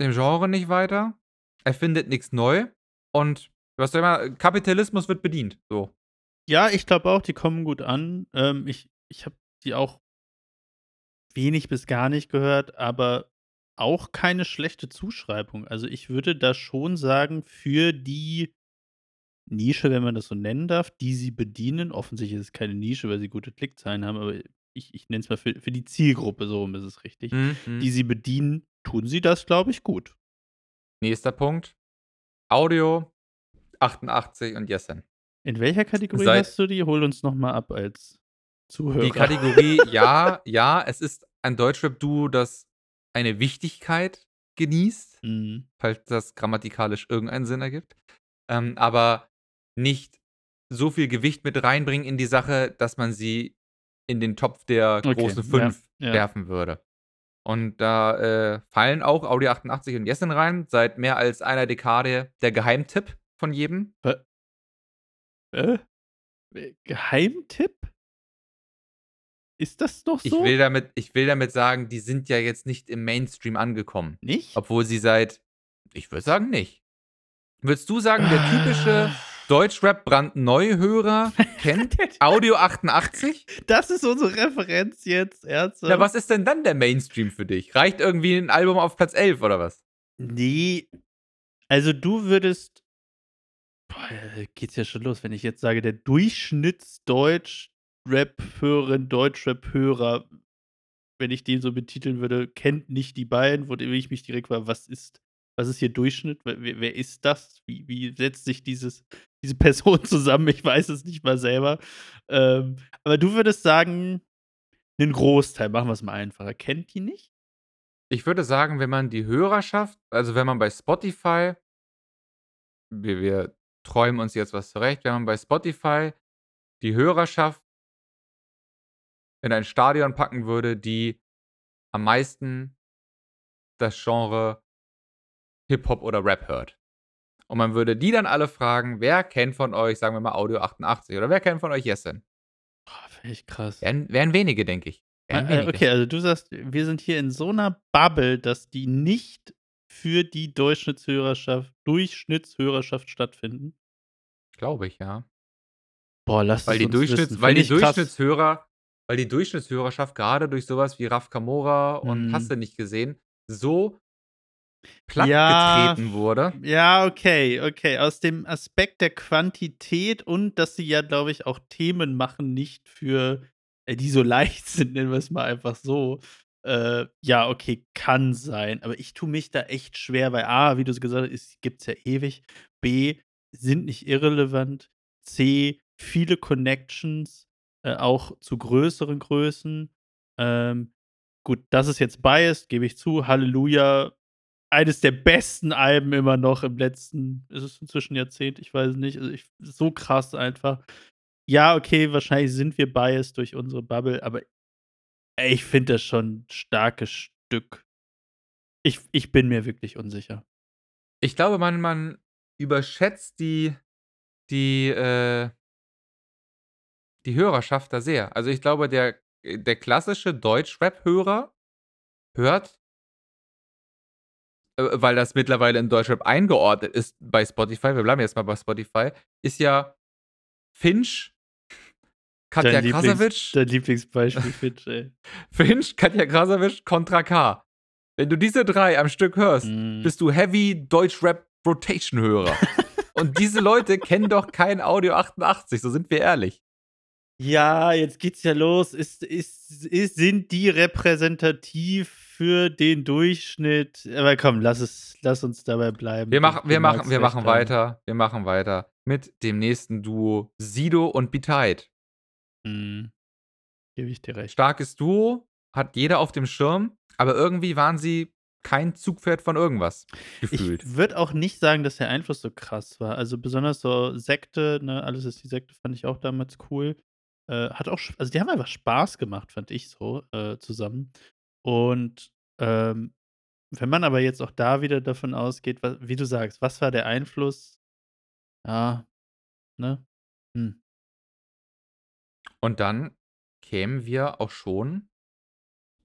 dem Genre nicht weiter. Er findet nichts neu. Und was soll ich mal, Kapitalismus wird bedient. So. Ja, ich glaube auch, die kommen gut an. Ähm, ich ich habe die auch wenig bis gar nicht gehört, aber auch keine schlechte Zuschreibung. Also, ich würde da schon sagen, für die Nische, wenn man das so nennen darf, die sie bedienen offensichtlich ist es keine Nische, weil sie gute Klickzahlen haben, aber ich ich nenne es mal für für die Zielgruppe, so rum ist es richtig, Mhm, mhm. die sie bedienen, tun sie das, glaube ich, gut. Nächster Punkt. Audio, 88 und Jessen. In welcher Kategorie Seit hast du die? Hol uns noch mal ab als Zuhörer. Die Kategorie ja, ja, es ist ein Deutschrap-Duo, das eine Wichtigkeit genießt, Mhm. falls das grammatikalisch irgendeinen Sinn ergibt, ähm, aber nicht so viel Gewicht mit reinbringen in die Sache, dass man sie in den Topf der Okay, großen ja, 5 ja. werfen würde. Und da, äh, fallen auch Audio 88 und Jessen rein, seit mehr als einer Dekade der Geheimtipp von jedem. Hä? Äh, Geheimtipp? Ist das Ich so? will damit ich will damit sagen, die sind ja jetzt nicht im Mainstream angekommen. Nicht? Obwohl sie seit ich würde sagen, nicht. Würdest du sagen, der typische Ah. Deutschrap-Brandneu-Hörer [LAUGHS] kennt Audio 88? Das ist unsere Referenz jetzt, ernsthaft? Ja, was ist denn dann der Mainstream für dich? Reicht irgendwie 'n Album auf Platz 11 oder was? Ne. Also, du würdest boah, geht's ja schon los, wenn ich jetzt sage, der Durchschnitts-Deutsch-Rap-Hörerin, Deutschrap-Hörer, wenn ich den so betiteln würde, kennt nicht die beiden, wo ich mich direkt frage: „Was ist was ist hier Durchschnitt? Wer wer ist das? Wie wie setzt sich dieses diese [LAUGHS] Person zusammen?“ Ich weiß es nicht mal selber. Ähm, aber du würdest sagen, 'nen Großteil, machen wir's mal einfacher, kennt die nicht? Ich würde sagen, wenn man die Hörerschaft also, wenn man bei Spotify wir wir träumen uns jetzt was zurecht, wenn man bei Spotify die Hörerschaft in ein Stadion packen würde, die am meisten das Genre Hip-Hop oder Rap hört. Und man würde die dann alle fragen: „Wer kennt von euch, sagen wir mal, Audio 88 oder wer kennt von euch Jessen?“ Boah, finde ich krass. Wären wären wenige, denke ich. Wären Äh, äh, wenige. okay, also du sagst, wir sind hier in so 'ner Bubble, dass die nicht für die Durchschnittshörerschaft Durchschnittshörerschaft stattfinden? Glaube ich, ja. Boah, lasst Weil es die uns Durchschnitts wissen. weil die. Durchschnittshörer weil die Durchschnittshörerschaft grade durch so was wie Raf Kamora und Mhm. hast du nicht gesehen, so Ja, plattgetreten wurde. ja, okay, okay. Aus dem Aspekt der Quantität und dass sie ja, glaube ich, auch Themen machen, nicht für äh, die so [LAUGHS] leicht sind, nennen wir's mal einfach so. Äh, ja, okay, kann sein. Aber ich tue mich da echt schwer, weil A, wie du es gesagt hast, es gibt's ja ewig. B, sind nicht irrelevant. C, viele Connections, äh, auch zu größeren Größen. Ähm, gut, das ist jetzt biased, gebe ich zu. Halleluja, eines der besten Alben immer noch im letzten ist es inzwischen Jahrzehnt? Ich weiß nicht. Also, ich so krass einfach. Ja, okay, wahrscheinlich sind wir biased durch unsere Bubble, aber ich finde das schon 'n starkes Stück. Ich ich bin mir wirklich unsicher. Ich glaube, man man überschätzt die die, äh die Hörerschaft da sehr. Also, ich glaube, der äh, der klassische Deutschrap-Hörer hört äh, weil das mittlerweile in Deutschrap eingeordnet ist bei Spotify, wir bleiben jetzt mal bei Spotify, ist ja Finch, Katja Dein Krasavic dein Lieblingsbeispiel, Finch, ey. [LAUGHS] Finch, Katja Krasavic, Contra K. Wenn du diese 3 am Stück hörst, Mhm. bist du Heavy Deutschrap-Rotation-Hörer. [LAUGHS] Und diese Leute kennen doch kein Audio 88, so sind wir ehrlich. Ja, jetzt geht's ja los. Ist ist ist sind die repräsentativ für den Durchschnitt? Aber komm, lass es lass uns dabei bleiben. Wir machen wir machen wir machen weiter wir machen weiter mit dem nächsten Duo Sido und Be-Tight. Mhm. Gebe ich dir recht. Starkes Duo, hat jeder auf dem Schirm, aber irgendwie waren sie kein Zugpferd von irgendwas gefühlt. Ich würde auch nicht sagen, dass der Einfluss so krass war. Also, besonders so Sekte, ne, Alles ist die Sekte fand ich auch damals cool. Äh, hat auch also, die haben einfach Spaß gemacht, fand ich so, äh, zusammen. Und, ähm, wenn man aber jetzt auch da wieder davon ausgeht, wa wie du sagst, was war der Einfluss? Ja, ne? Hm. Und dann kämen wir auch schon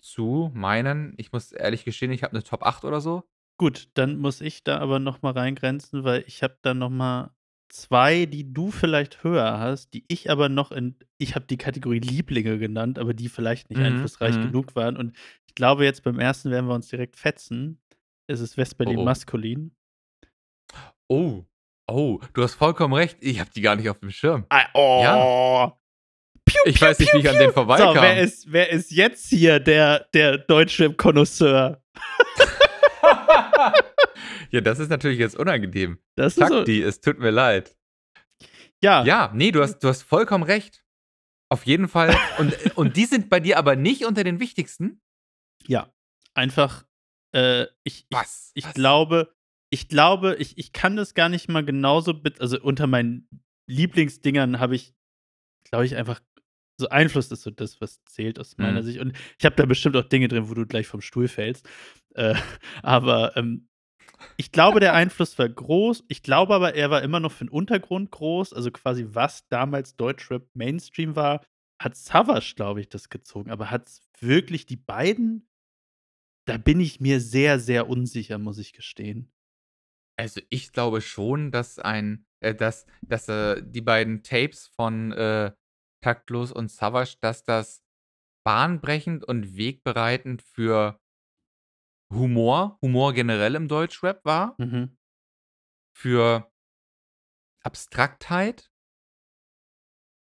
zu meinen ich muss ehrlich gestehen, ich habe 'ne Top 8 oder so. Gut, dann muss ich da aber noch mal reingrenzen, weil ich habe da noch mal zwei, die du vielleicht höher hast, die ich aber noch in ich habe die Kategorie Lieblinge genannt, aber die vielleicht nicht Mhm, einflussreich mhm. genug waren. Und ich glaube, jetzt beim ersten werden wir uns direkt fetzen. Es ist West-Berlin Oh, oh. maskulin. Oh, oh, du hast vollkommen recht. Ich habe die gar nicht auf dem Schirm. Ah, oh. Piu, Ich piu, weiß nicht, piu, wie ich an den vorbeikam. So, wer ist, wer ist jetzt hier der, der Deutschrap-Konnoisseur? [LAUGHS] ja, das ist natürlich jetzt unangenehm. Das ist so, Takti, es tut mir leid. ja, Ja, nee, du hast, du hast vollkommen recht. Auf jeden Fall. [LAUGHS] Und, und die sind bei dir aber nicht unter den wichtigsten? ja. Einfach, äh, ich, ich, Was? ich Was? glaube, ich glaube, ich, ich kann das gar nicht mal genauso, also unter meinen Lieblingsdingern habe ich, glaube ich, einfach so Einfluss ist so das, was zählt aus meiner Mhm. Sicht. Und ich habe da bestimmt auch Dinge drin, wo du gleich vom Stuhl fällst. Äh, [LAUGHS] aber ähm, ich glaube, der Einfluss war groß. Ich glaube aber, er war immer noch für den Untergrund groß. Also quasi, was damals Deutschrap Mainstream war, hat Savage, glaube ich, das gezogen. Aber hat es wirklich die beiden? Da bin ich mir sehr, sehr unsicher, muss ich gestehen. Also ich glaube schon, dass ein, äh, dass, dass äh, die beiden Tapes von äh, Taktlos und Savage, dass das bahnbrechend und wegbereitend für Humor, Humor generell im Deutschrap war, Mhm. für Abstraktheit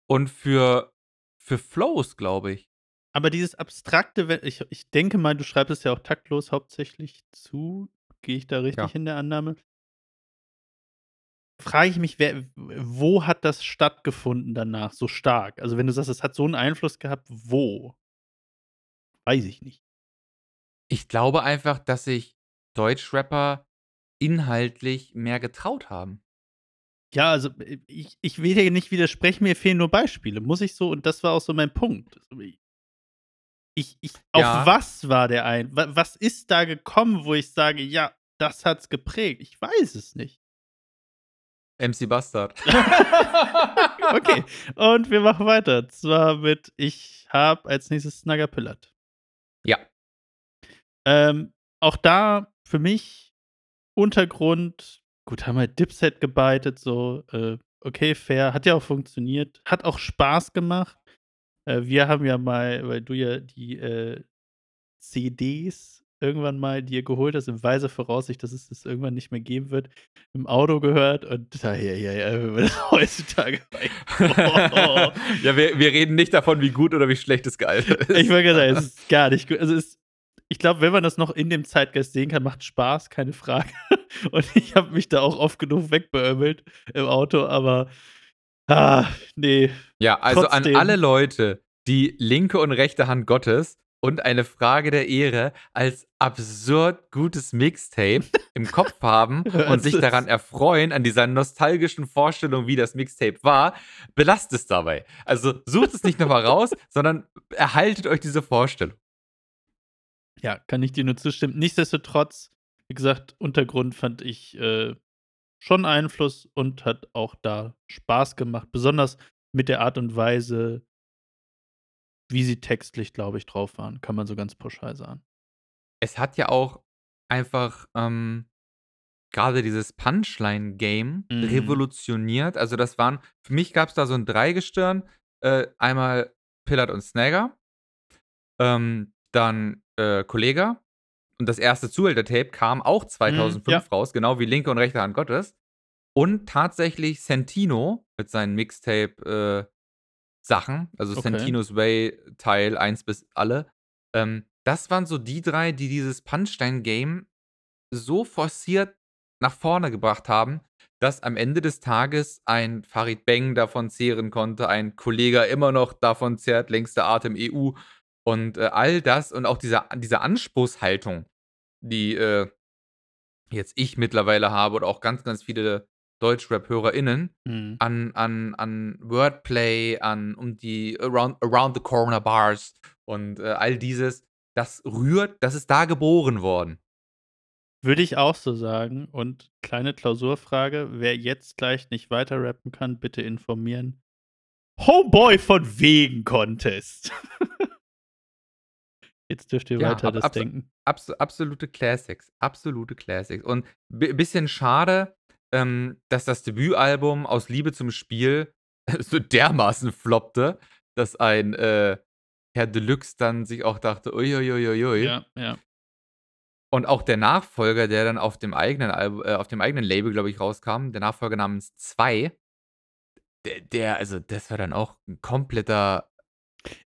und für, für Flows, glaube ich. Aber dieses abstrakte, ich, ich denke mal, du schreibst es ja auch taktlos hauptsächlich zu. Gehe ich da richtig Ja. in der Annahme? Frage ich mich, wer, wo hat das stattgefunden danach so stark? Also, wenn du sagst, es hat so einen Einfluss gehabt, wo? Weiß ich nicht. Ich glaube einfach, dass sich Deutschrapper inhaltlich mehr getraut haben. Ja, also äh, ich, ich will dir nicht widersprechen, mir fehlen nur Beispiele. Muss ich so, und das war auch so mein Punkt. Ich, ich, Ja. Auf was war der ein? wa- Was ist da gekommen, wo ich sage, ja, das hat's geprägt? Ich weiß es nicht. MC Bastard. [LAUGHS] Okay, und wir machen weiter. Zwar mit Ich hab als nächstes Snagger Pillard. Ja. Ähm, auch da für mich Untergrund, gut, haben halt Dipset gebeitet, so, äh, okay, fair, hat ja auch funktioniert, hat auch Spaß gemacht. Äh, wir haben ja mal, weil du ja die äh, CDs irgendwann mal dir geholt hast, in weiser Voraussicht, dass es das irgendwann nicht mehr geben wird, im Auto gehört und [LAUGHS] ja, ja, ja, ja, [LAUGHS] heutzutage Oh. [LAUGHS] ja, wir, wir reden nicht davon, wie gut oder wie schlecht es gealtert ist. Ich wollte gerade sagen, es ist gar nicht gut. Also es, ich glaube, wenn man das noch in dem Zeitgeist sehen kann, macht Spaß, keine Frage. [LAUGHS] Und ich habe mich da auch oft genug wegbeömmelt im Auto, aber ah, nee. Ja, also Trotzdem. an alle Leute, die linke und rechte Hand Gottes und eine Frage der Ehre als absurd gutes Mixtape [LAUGHS] im Kopf haben und sich daran erfreuen, an dieser nostalgischen Vorstellung, wie das Mixtape war, belasst es dabei. Also sucht es nicht nochmal raus, sondern erhaltet euch diese Vorstellung. Ja, kann ich dir nur zustimmen. Nichtsdestotrotz, wie gesagt, Untergrund fand ich äh, schon Einfluss und hat auch da Spaß gemacht. Besonders mit der Art und Weise, wie sie textlich, glaube ich, drauf waren. Kann man so ganz pauschal sagen. Es hat ja auch einfach ähm, gerade dieses Punchline-Game Mhm. revolutioniert. Also das waren, für mich gab es da so ein Dreigestirn. Äh, einmal Pillard und Snagger, ähm, dann äh, Kollega. Und das erste Zuhälter-Tape kam auch 2005 Mhm, ja. raus, genau wie Linke und Rechte Hand Gottes. Und tatsächlich Sentino mit seinen Mixtape-Sachen, also Okay. Sentinos Way Teil 1 bis alle. Ähm, das waren so die drei, die dieses Punchline-Game so forciert nach vorne gebracht haben, dass am Ende des Tages ein Farid Beng davon zehren konnte, ein Kollege immer noch davon zehrt, längster Atem EU und äh, all das und auch diese, diese Anspruchshaltung, die äh, jetzt ich mittlerweile habe oder auch ganz, ganz viele Deutschrap-HörerInnen Mhm. an, an, an Wordplay, an um die Around, around the Corner Bars und äh, all dieses, das rührt, das ist da geboren worden. Würde ich auch so sagen. Und kleine Klausurfrage: Wer jetzt gleich nicht weiter rappen kann, bitte informieren. Homeboy von wegen Contest. [LAUGHS] jetzt dürft ihr Ja, weiter ab- das abs- denken. Abs absolute Classics, absolute Classics. Und bi bisschen schade, ähm, dass das Debütalbum „Aus Liebe zum Spiel“ [LAUGHS] so dermaßen floppte, dass ein, äh, Herr Deluxe dann sich auch dachte: „Ui, ui, ui, ui, Ja, ja. Und auch der Nachfolger, der dann auf dem eigenen Alb äh, auf dem eigenen Label, glaube ich, rauskam, der Nachfolger namens „2“ der der also, das war dann auch 'n kompletter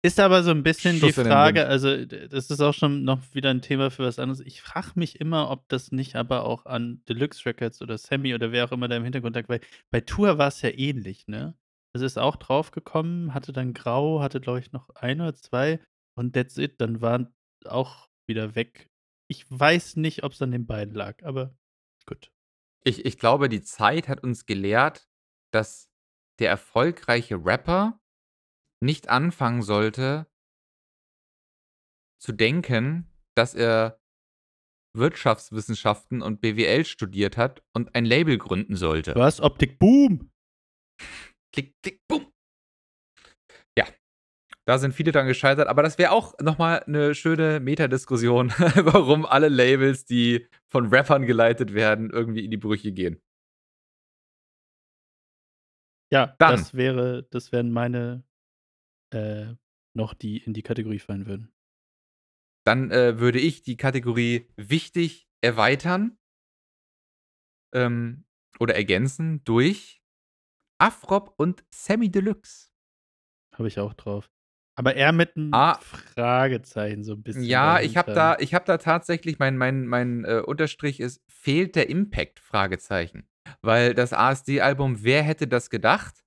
Ist aber so 'n bisschen die Schuss den Frage also, das ist auch schon noch wieder 'n Thema für was anderes. Ich frage mich immer, ob das nicht aber auch an Deluxe Records oder Sammy oder wer auch immer da im Hintergrund lag, weil bei Tour war's ja ähnlich, ne? Es ist auch draufgekommen, hatte dann Grau, hatte, glaube ich, noch 1 oder 2 und that's it. Dann waren auch wieder weg. Ich weiß nicht, ob's an den beiden lag, aber gut. Ich ich glaube, die Zeit hat uns gelehrt, dass der erfolgreiche Rapper nicht anfangen sollte zu denken, dass er Wirtschaftswissenschaften und BWL studiert hat und ein Label gründen sollte. Was? Optik Boom? Klick, klick, bum. Ja, da sind viele dran gescheitert, aber das wäre auch noch mal 'ne schöne Metadiskussion, [LAUGHS] warum alle Labels, die von Rappern geleitet werden, irgendwie in die Brüche gehen. Ja, Dann das wäre das wären meine, äh, noch die in die Kategorie fallen würden. Dann, äh, würde ich die Kategorie wichtig erweitern ähm, oder ergänzen durch Afrob und Samy Deluxe. Habe ich auch drauf. Aber eher mit 'nem Ah. Fragezeichen so 'n bisschen Ja, ich habe dahinter. da ich habe da tatsächlich mein mein mein, äh, Unterstrich ist: „Fehlt der Impact?“ Fragezeichen. Weil das ASD-Album „Wer hätte das gedacht?“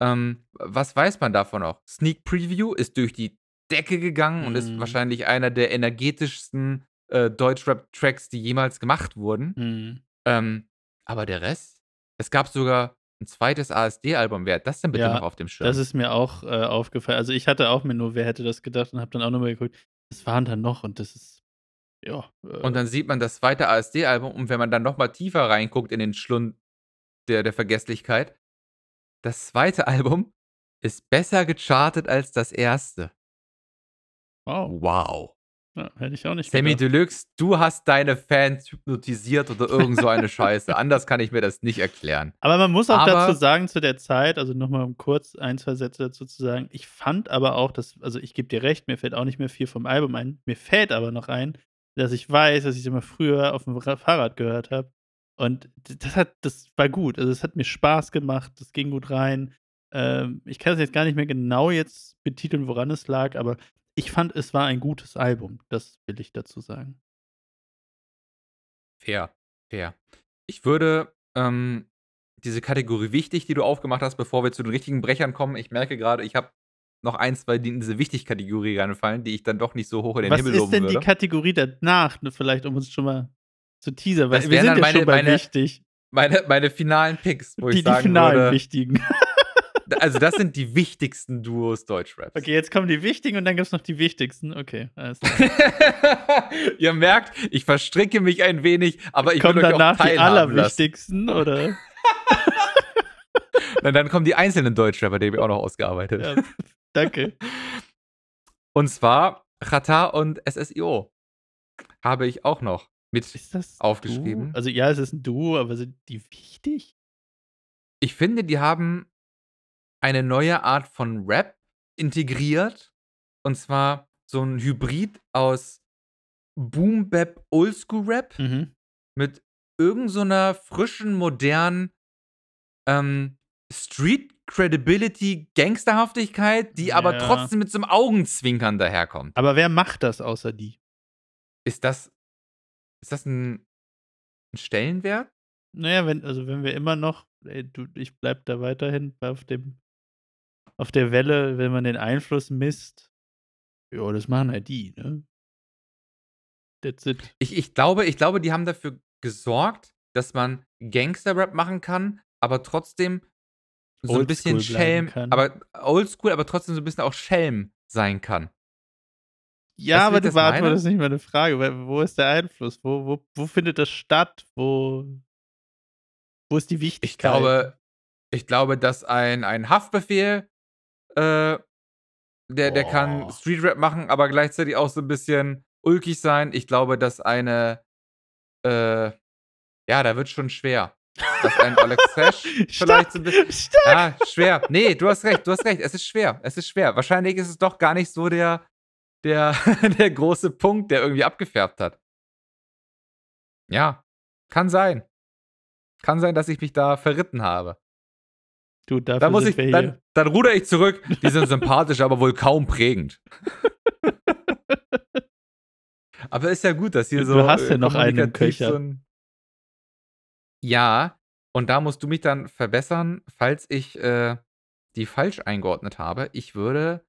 Ähm, was weiß man davon noch? Sneak Preview ist durch die Decke gegangen und ist Mhm. wahrscheinlich einer der energetischsten, äh, Deutschrap-Tracks, die jemals gemacht wurden. Mhm. Ähm, aber der Rest? Es gab sogar 'n zweites ASD-Album. Wer hat das denn bitte noch Ja, auf dem das Schirm? ist mir auch, äh, aufgefallen. Also, ich hatte auch mir nur „Wer hätte das gedacht?“ und habe dann auch noch mal geguckt, was waren da noch? Und das ist ja, Und äh dann sieht man das zweite ASD-Album und wenn man dann noch mal tiefer reinguckt in den Schlund der der Vergesslichkeit, das zweite Album ist besser gechartet als das erste. Wow. Wow. Ja, hätte ich auch nicht Samy gedacht. Deluxe, du hast deine Fans hypnotisiert oder [LAUGHS] irgend so eine Scheiße. Anders kann ich mir das nicht erklären. Aber man muss auch dazu Aber sagen, zu der Zeit also, noch mal um kurz 1, 2 Sätze dazu zu sagen, ich fand aber auch, dass also, ich gebe dir recht, mir fällt auch nicht mehr viel vom Album ein. Mir fällt aber noch ein, dass ich weiß, dass ich's immer früher aufm Ra Fahrrad gehört habe. Und das hat das war gut. Also, es hat mir Spaß gemacht, das ging gut rein. Ähm, ich kann es jetzt gar nicht mehr genau jetzt betiteln, woran es lag, aber ich fand, es war ein gutes Album. Das will ich dazu sagen. Fair, fair. Ich würde, ähm, diese Kategorie wichtig, die du aufgemacht hast, bevor wir zu den richtigen Brechern kommen ich merke grade, ich habe noch 1, 2, die in diese Wichtig-Kategorie reinfallen, die ich dann doch nicht so hoch in den Was Himmel ist loben denn die würde. Kategorie danach, ne, vielleicht, um uns schon mal zu teasern, weil Das wir sind dann ja meine schon bei meine wichtig. meine meine finalen Picks, wo Die ich die sagen finalen würde wichtigen. also, das sind die wichtigsten Duos Deutschraps. Okay, jetzt kommen die wichtigen und dann gibt's noch die wichtigsten. Okay, alles klar. [LAUGHS] Ihr merkt, ich verstricke mich ein wenig, aber ich will Kommen euch auch danach die teilhaben lassen. allerwichtigsten, oder? [LAUGHS] Nein, dann kommen die einzelnen Deutschrapper, die habe ich auch noch ausgearbeitet. Ja, danke. Und zwar Xatar und SSIO habe ich auch noch mit Ist das aufgeschrieben. Duo? Also, ja, es ist 'n Duo, aber sind die wichtig? Ich finde, die haben eine neue Art von Rap integriert, und zwar so 'n Hybrid aus Boom-Bap, Oldschool-Rap Mhm. mit irgend so frischen, modernen, ähm, Street-Credibility, Gangsterhaftigkeit, die aber Ja. trotzdem mit so 'nem Augenzwinkern daherkommt. Aber wer macht das außer die? Ist das ist das 'n 'n Stellenwert? Na ja, wenn also, wenn wir immer noch ey, du, ich bleibe da weiterhin auf dem auf der Welle, wenn man den Einfluss misst. Ja, das machen halt die, ne? That's it. Ich ich glaube ich glaube, die haben dafür gesorgt, dass man Gangster-Rap machen kann, aber trotzdem so 'n bisschen Oldschool bleiben Schelm aber oldschool, aber trotzdem so 'n bisschen auch Schelm sein kann. Ja, aber ich du beantwortest nicht meine Frage. Wo ist der Einfluss? Wo wo wo findet das statt? Wo wo ist die Ich Wichtigkeit? glaube ich glaube, dass ein ein Haftbefehl, äh, der der kann Boah. Streetrap machen, aber gleichzeitig auch so 'n bisschen ulkig sein. Ich glaube, dass eine äh, ja, da wird's schon schwer. dass ein [LAUGHS] Alex Sash vielleicht so ein bisschen. Stopp! Ja, schwer. Nee, du hast recht, du hast recht. Es ist schwer. Es ist schwer. Wahrscheinlich ist es doch gar nicht so der, der, [LAUGHS] der große Punkt, der irgendwie abgefärbt hat. Ja, kann sein. Kann sein, dass ich mich da verritten habe. Du, dafür Dann muss ich, dann, dann ruder ich zurück. Die sind sympathisch, aber wohl kaum prägend. [LAUGHS] aber ist ja gut, dass hier Du so. hast ja noch einen Köcher. So ein ja, und da musst du mich dann verbessern, falls ich äh, die falsch eingeordnet habe. Ich würde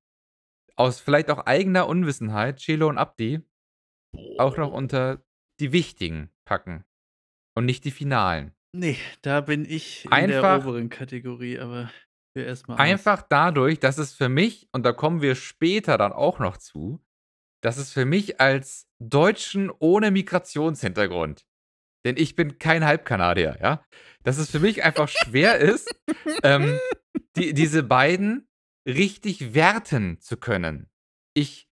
aus vielleicht auch eigener Unwissenheit Chelo und Abdi auch noch unter die wichtigen packen und nicht die finalen. Nee, da bin ich in der Einfach- oberen Kategorie, aber wir erstmal Einfach dadurch, dass es für mich, und da kommen wir später dann auch noch zu, dass es für mich als Deutschen ohne Migrationshintergrund, denn ich bin kein Halbkanadier, ja, dass es für mich einfach schwer ist, ähm, die, diese beiden richtig werten zu können. Ich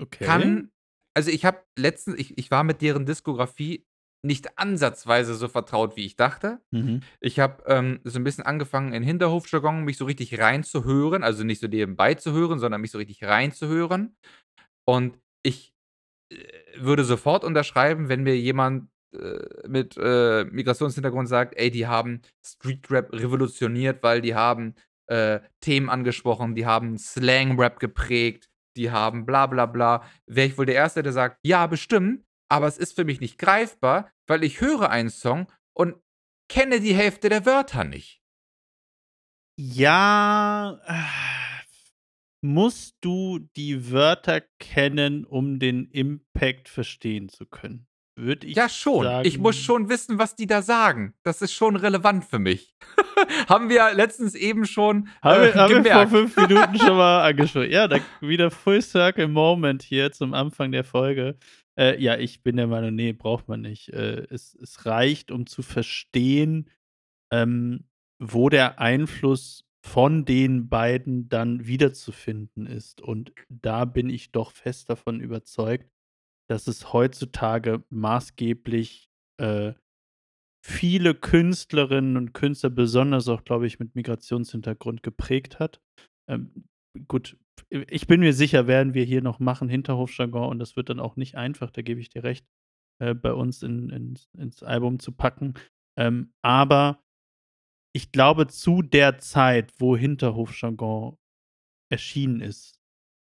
Okay. kann, also ich habe letztens, ich, ich war mit deren Diskografie nicht ansatzweise so vertraut, wie ich dachte. Mhm. Ich habe ähm, so ein bisschen angefangen, in Hinterhofjargon mich so richtig reinzuhören, also nicht so nebenbei zu hören, sondern mich so richtig reinzuhören. Und ich äh, würde sofort unterschreiben, wenn mir jemand äh, mit äh, Migrationshintergrund sagt, ey, die haben Streetrap revolutioniert, weil die haben äh, Themen angesprochen, die haben Slang-Rap geprägt, die haben bla bla bla. Wäre ich wohl der Erste, der sagt, ja, bestimmt, aber es ist für mich nicht greifbar, weil ich höre einen Song und kenne die Hälfte der Wörter nicht. Ja, musst du die Wörter kennen, um den Impact verstehen zu können? Würde ich Ja, schon. sagen. Ich muss schon wissen, was die da sagen. Das ist schon relevant für mich. [LAUGHS] Haben wir letztens eben schon Haben äh, wir, haben wir vor fünf Minuten schon mal [LAUGHS] angesprochen. Ja, da wieder Full Circle Moment hier zum Anfang der Folge. Äh, ja, ich bin der Meinung, nee, braucht man nicht. Äh, es, es reicht, um zu verstehen, ähm, wo der Einfluss von den beiden dann wiederzufinden ist. Und da bin ich doch fest davon überzeugt, dass es heutzutage maßgeblich äh, viele Künstlerinnen und Künstler, besonders auch, glaube ich, mit Migrationshintergrund geprägt hat. Ähm, gut, ich bin mir sicher, werden wir hier noch machen, Hinterhofjargon, und das wird dann auch nicht einfach, da gebe ich dir recht, äh, bei uns in, in, ins Album zu packen. Ähm, aber ich glaube, zu der Zeit, wo Hinterhofjargon erschienen ist,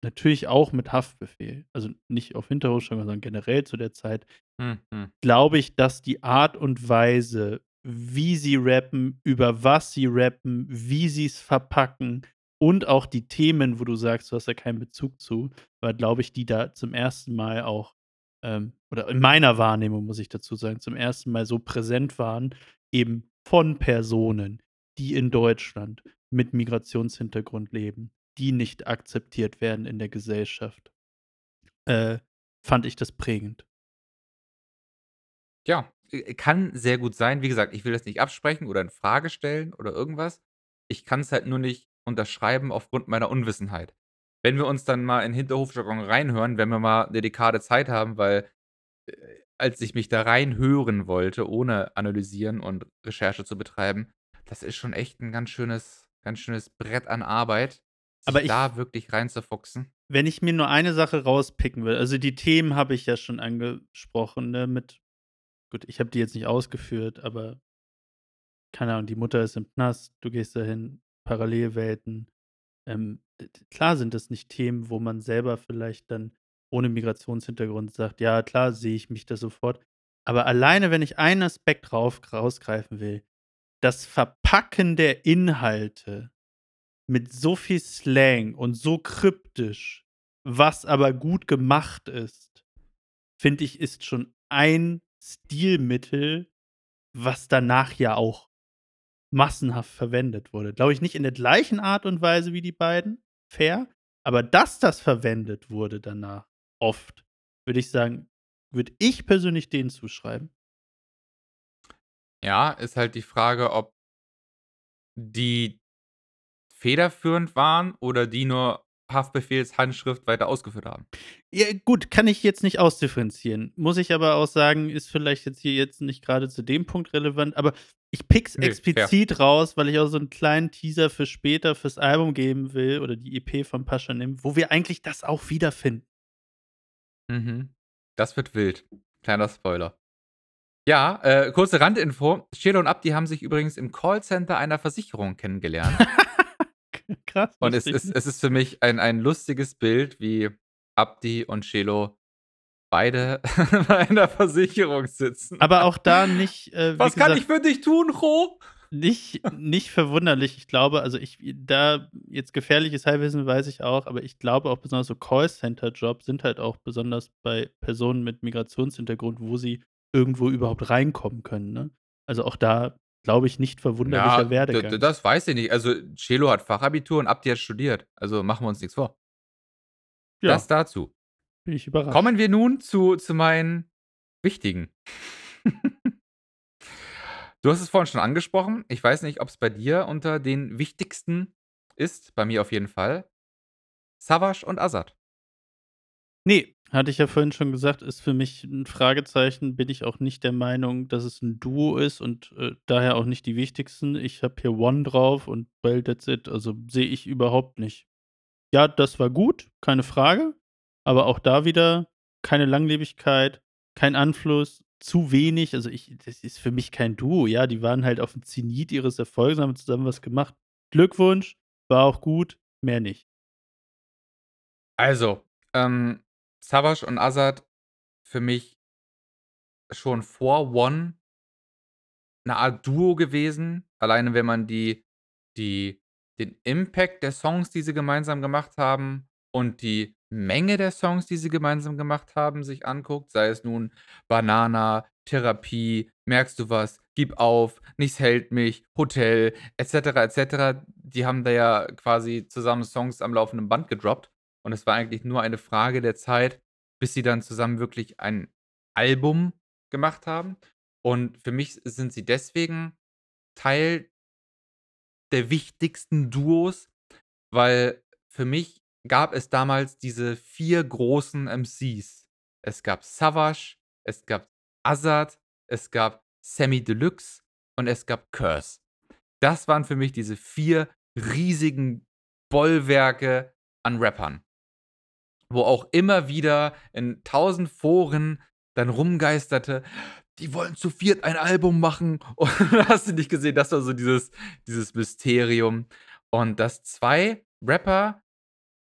natürlich auch mit Haftbefehl, also nicht auf Hinterhofjargon, sondern generell zu der Zeit, Hm, hm. glaube ich, dass die Art und Weise, wie sie rappen, über was sie rappen, wie sie es verpacken und auch die Themen, wo du sagst, du hast da keinen Bezug zu, war, glaube ich, die da zum ersten Mal auch, ähm, oder in meiner Wahrnehmung muss ich dazu sagen, zum ersten Mal so präsent waren, eben von Personen, die in Deutschland mit Migrationshintergrund leben, die nicht akzeptiert werden in der Gesellschaft. Äh, fand ich das prägend. Ja, äh, kann sehr gut sein. Wie gesagt, ich will das nicht absprechen oder in Frage stellen oder irgendwas. Ich kann es halt nur nicht unterschreiben aufgrund meiner Unwissenheit. Wenn wir uns dann mal in Hinterhofjargon reinhören, wenn wir mal eine Dekade Zeit haben, weil äh, als ich mich da reinhören wollte, ohne analysieren und Recherche zu betreiben, das ist schon echt ein ganz schönes, ganz schönes Brett an Arbeit, Aber ich- da wirklich reinzufuchsen. Wenn ich mir nur eine Sache rauspicken will, also die Themen habe ich ja schon angesprochen, ne, mit, gut, ich habe die jetzt nicht ausgeführt, aber keine Ahnung, die Mutter ist im Knast, du gehst dahin, Parallelwelten. Ähm, klar sind das nicht Themen, wo man selber vielleicht dann ohne Migrationshintergrund sagt, ja, klar sehe ich mich da sofort. Aber alleine, wenn ich einen Aspekt rauf, rausgreifen will, das Verpacken der Inhalte mit so viel Slang und so kryptisch, was aber gut gemacht ist, finde ich, ist schon ein Stilmittel, was danach ja auch massenhaft verwendet wurde. Glaube ich nicht in der gleichen Art und Weise wie die beiden, fair, aber dass das verwendet wurde danach, oft, würde ich sagen, würde ich persönlich denen zuschreiben. Ja, ist halt die Frage, ob die federführend waren oder die nur Haftbefehlshandschrift weiter ausgeführt haben. Ja, gut, kann ich jetzt nicht ausdifferenzieren. Muss ich aber auch sagen, ist vielleicht jetzt hier jetzt nicht gerade zu dem Punkt relevant, aber ich pick's Nö, explizit fair. raus, weil ich auch so einen kleinen Teaser für später fürs Album geben will oder die EP von Paschanim, wo wir eigentlich das auch wiederfinden. Mhm. Das wird wild. Kleiner Spoiler. Ja, äh, kurze Randinfo. Shelo und Abdi haben sich übrigens im Callcenter einer Versicherung kennengelernt. [LAUGHS] [LAUGHS] Krass. Und es ist, es ist für mich ein, ein lustiges Bild, wie Abdi und Shelo beide [LAUGHS] bei einer Versicherung sitzen. Aber auch da nicht. Äh, Was gesagt, kann ich für dich tun, Ro? Nicht, nicht verwunderlich. Ich glaube, also ich, da jetzt gefährliches Halbwissen weiß ich auch, aber ich glaube auch besonders so Callcenter-Jobs sind halt auch besonders bei Personen mit Migrationshintergrund, wo sie irgendwo überhaupt reinkommen können. Ne? Also auch da glaube ich nicht verwunderlicher ja, Werdegang. Das weiß ich nicht. Also Celo hat Fachabitur und Abdi hat studiert. Also machen wir uns nichts vor. Ja. Das dazu. Bin ich überrascht. Kommen wir nun zu, zu meinen wichtigen. [LAUGHS] du hast es vorhin schon angesprochen. Ich weiß nicht, ob es bei dir unter den wichtigsten ist. Bei mir auf jeden Fall. Savage und Azad. Nee, hatte ich ja vorhin schon gesagt, ist für mich ein Fragezeichen. Bin ich auch nicht der Meinung, dass es ein Duo ist und äh, daher auch nicht die wichtigsten. Ich habe hier One drauf und well, that's it. Also sehe ich überhaupt nicht. Ja, das war gut, keine Frage. Aber auch da wieder keine Langlebigkeit, kein Anfluss, zu wenig. Also ich, das ist für mich kein Duo. Ja, die waren halt auf dem Zenit ihres Erfolgs, haben zusammen was gemacht. Glückwunsch, war auch gut, mehr nicht. Also, ähm, Savage und Azad für mich schon vor One eine Art Duo gewesen. Alleine wenn man die, die, den Impact der Songs, die sie gemeinsam gemacht haben und die Menge der Songs, die sie gemeinsam gemacht haben, sich anguckt, sei es nun Banana, Therapie, merkst du was, gib auf, nichts hält mich, Hotel, etc., etc. Die haben da ja quasi zusammen Songs am laufenden Band gedroppt. Und es war eigentlich nur eine Frage der Zeit, bis sie dann zusammen wirklich ein Album gemacht haben. Und für mich sind sie deswegen Teil der wichtigsten Duos, weil für mich gab es damals diese vier großen MCs. Es gab Savage, es gab Azad, es gab Sammy Deluxe und es gab Curse. Das waren für mich diese vier riesigen Bollwerke an Rappern wo auch immer wieder in tausend Foren dann rumgeisterte, die wollen zu viert ein Album machen. [LAUGHS] Und hast du nicht gesehen, das war so dieses, dieses Mysterium. Und dass zwei Rapper,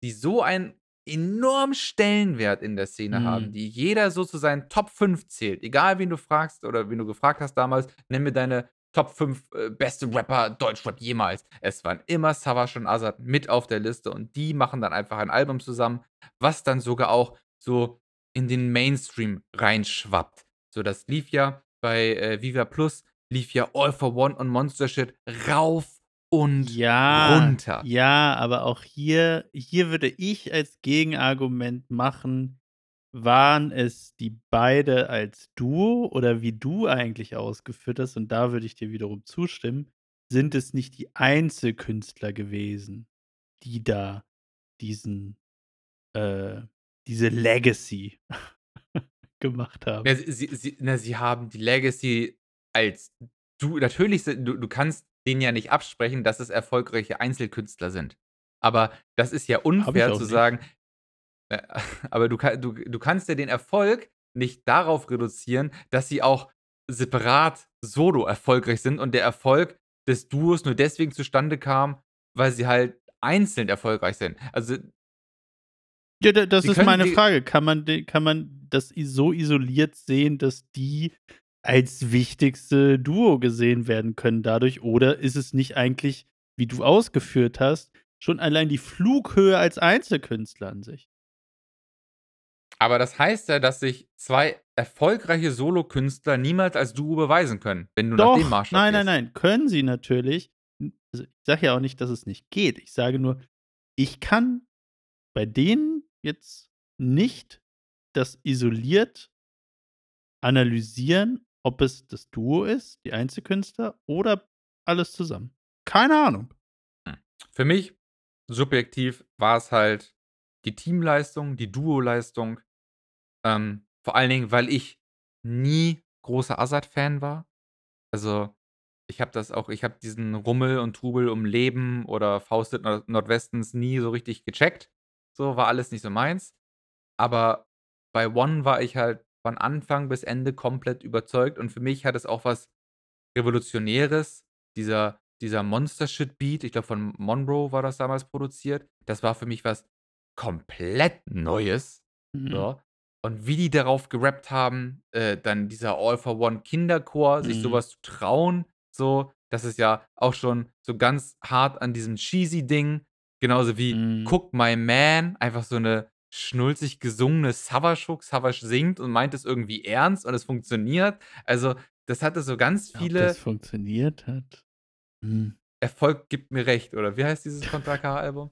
die so einen enormen Stellenwert in der Szene mhm. haben, die jeder so zu seinen Top 5 zählt, egal wen du fragst oder wen du gefragt hast damals, nenn mir deine Top 5 äh, beste Rapper Deutschrap jemals. Es waren immer Savage und Azad mit auf der Liste und die machen dann einfach ein Album zusammen, was dann sogar auch so in den Mainstream reinschwappt. So, das lief ja bei äh, Viva Plus, lief ja All for One und Monster Shit rauf und ja, runter. Ja, aber auch hier, hier würde ich als Gegenargument machen, waren es die beide als Duo oder wie du eigentlich ausgeführt hast, und da würde ich dir wiederum zustimmen, sind es nicht die Einzelkünstler gewesen, die da diesen, äh, diese Legacy [LAUGHS] gemacht haben. Ja, sie, sie, na, sie haben die Legacy als du, natürlich, du, du kannst denen ja nicht absprechen, dass es erfolgreiche Einzelkünstler sind. Aber das ist ja unfair zu nicht. sagen, [LAUGHS] aber du, du, du kannst ja den Erfolg nicht darauf reduzieren, dass sie auch separat solo erfolgreich sind und der Erfolg des Duos nur deswegen zustande kam, weil sie halt einzeln erfolgreich sind. Also ja, das ist meine Frage. Kann man, kann man das so isoliert sehen, dass die als wichtigste Duo gesehen werden können dadurch? Oder ist es nicht eigentlich, wie du ausgeführt hast, schon allein die Flughöhe als Einzelkünstler an sich? Aber das heißt ja, dass sich zwei erfolgreiche Solokünstler niemals als Duo beweisen können, wenn du Doch, nach dem Maßstab Nein, nein, nein, können sie natürlich. Also ich sage ja auch nicht, dass es nicht geht. Ich sage nur, ich kann bei denen jetzt nicht das isoliert analysieren, ob es das Duo ist, die Einzelkünstler oder alles zusammen. Keine Ahnung. Hm. Für mich subjektiv war es halt die Teamleistung, die Duo-Leistung. Ähm, vor allen Dingen, weil ich nie großer Azad-Fan war. Also, ich habe das auch ich habe diesen Rummel und Trubel um Leben oder Faustet Nord Nordwestens nie so richtig gecheckt. So, war alles nicht so meins. Aber bei One war ich halt von Anfang bis Ende komplett überzeugt und für mich hat es auch was Revolutionäres, dieser dieser Monster-Shit-Beat, ich glaube von Monroe war das damals produziert. Das war für mich was komplett Neues, Mhm. so. Und wie die darauf gerappt haben, äh, dann dieser All for One Kinderchor, sich Mhm. so was zu trauen, so, das ist ja auch schon so ganz hart an diesem cheesy Ding, genauso wie Mhm. „Cook My Man“, einfach so 'ne schnulzig gesungene Savage-Hook. Savage singt und meint es irgendwie ernst und es funktioniert. Also, das hatte so ganz Ob viele das funktioniert hat? Hm. „Erfolg gibt mir recht“, oder wie heißt dieses Contra K-Album?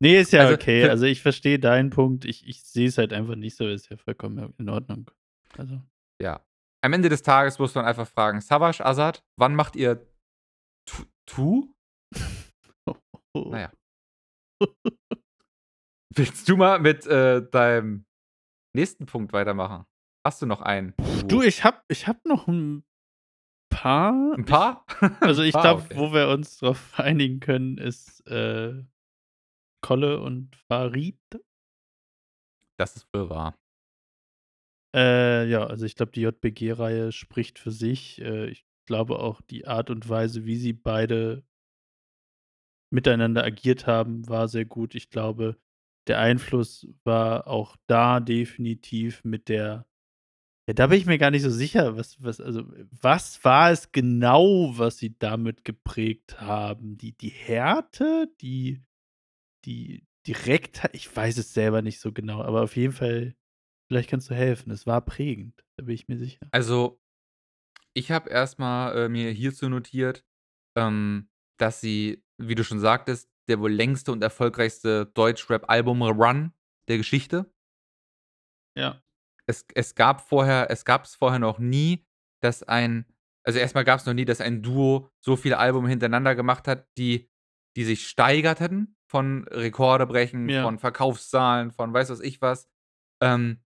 Ne, ist ja Also, okay. Also, ich verstehe deinen Punkt. Ich ich sehe es halt einfach nicht so, ist ja vollkommen in Ordnung. Also Ja. Am Ende des Tages muss man einfach fragen: „Savage, Azad, wann macht ihr T Two?“ Na ja. Willst du mal mit, äh, deinem nächsten Punkt weitermachen? Hast du noch einen, Du, Duo? ich habe ich habe noch 'n paar. 'N paar? Ich also, [LAUGHS] ich glaube, okay. wo wir uns drauf einigen können, ist, äh, Kolle und Farid. Das ist wohl wahr. Äh, ja, also, ich glaube, die JBG-Reihe spricht für sich. Äh, ich glaube auch, die Art und Weise, wie sie beide miteinander agiert haben, war sehr gut. Ich glaube, der Einfluss war auch da definitiv mit der ja, da bin ich mir gar nicht so sicher, was was also, was war es genau, was sie damit geprägt haben? Die die Härte, die die Direktheit? Ich weiß es selber nicht so genau, aber auf jeden Fall vielleicht kannst du helfen. Es war prägend, da bin ich mir sicher. Also, ich habe erst mal, äh, mir hierzu notiert, ähm, dass sie, wie du schon sagtest, der wohl längste und erfolgreichste Deutschrap-Album-Run der Geschichte. Ja. Es es gab vorher es gab's vorher noch nie, dass ein also, erst mal gab's noch nie, dass ein Duo so viele Alben hintereinander gemacht hat, die die sich steigerten von Rekorde brechen, Ja. von Verkaufszahlen, von weiß was ich was. Ähm,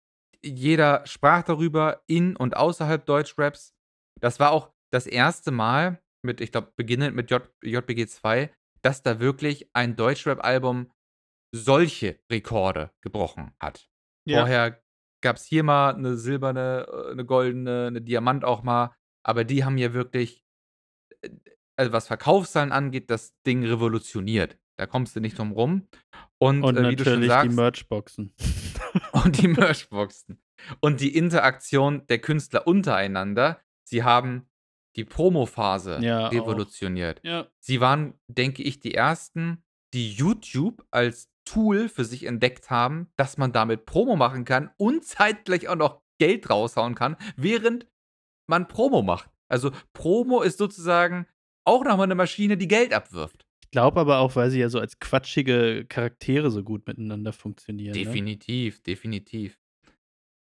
jeder sprach darüber in und außerhalb Deutschraps. Das war auch das 1. Mal mit ich glaube, beginnend mit J JBG 2, dass da wirklich ein Deutschrap-Album solche Rekorde gebrochen hat. Ja. Vorher gab's hier mal 'ne silberne, äh 'ne goldene, 'ne Diamant auch mal, aber die haben ja wirklich, äh, also, was Verkaufszahlen angeht, das Ding revolutioniert. Da kommst du nicht drum rum. Und, Und äh, wie du schon natürlich die sagst Merchboxen. [LAUGHS] und die Merchboxen. Und die Interaktion der Künstler untereinander. Sie haben die Promophase Ja, revolutioniert. Ja. Sie waren, denke ich, die Ersten, die YouTube als Tool für sich entdeckt haben, dass man damit Promo machen kann und zeitgleich auch noch Geld raushauen kann, während man Promo macht. Also, Promo ist sozusagen auch noch mal 'ne Maschine, die Geld abwirft. Ich glaube aber auch, weil sie ja so als quatschige Charaktere so gut miteinander funktionieren, ne? Definitiv, definitiv.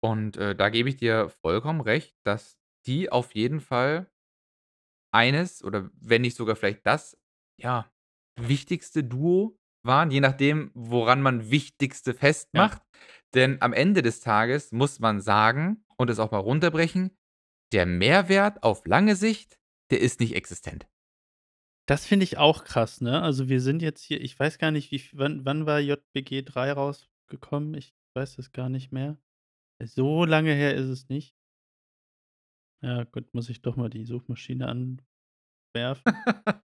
Und, äh, da gebe ich dir vollkommen recht, dass die auf jeden Fall eines oder wenn nicht sogar vielleicht das, ja, wichtigste Duo waren, je nachdem, woran man Wichtigste festmacht. Denn am Ende des Tages muss man sagen und es auch mal runterbrechen, der Mehrwert auf lange Sicht, der ist nicht existent. Das finde ich auch krass, ne? Also, wir sind jetzt hier ich weiß gar nicht, wie wann wann war JBG 3 rausgekommen? Ich weiß es gar nicht mehr. So lange her ist es nicht. Ja, gut, muss ich doch mal die Suchmaschine anwerfen. [LAUGHS]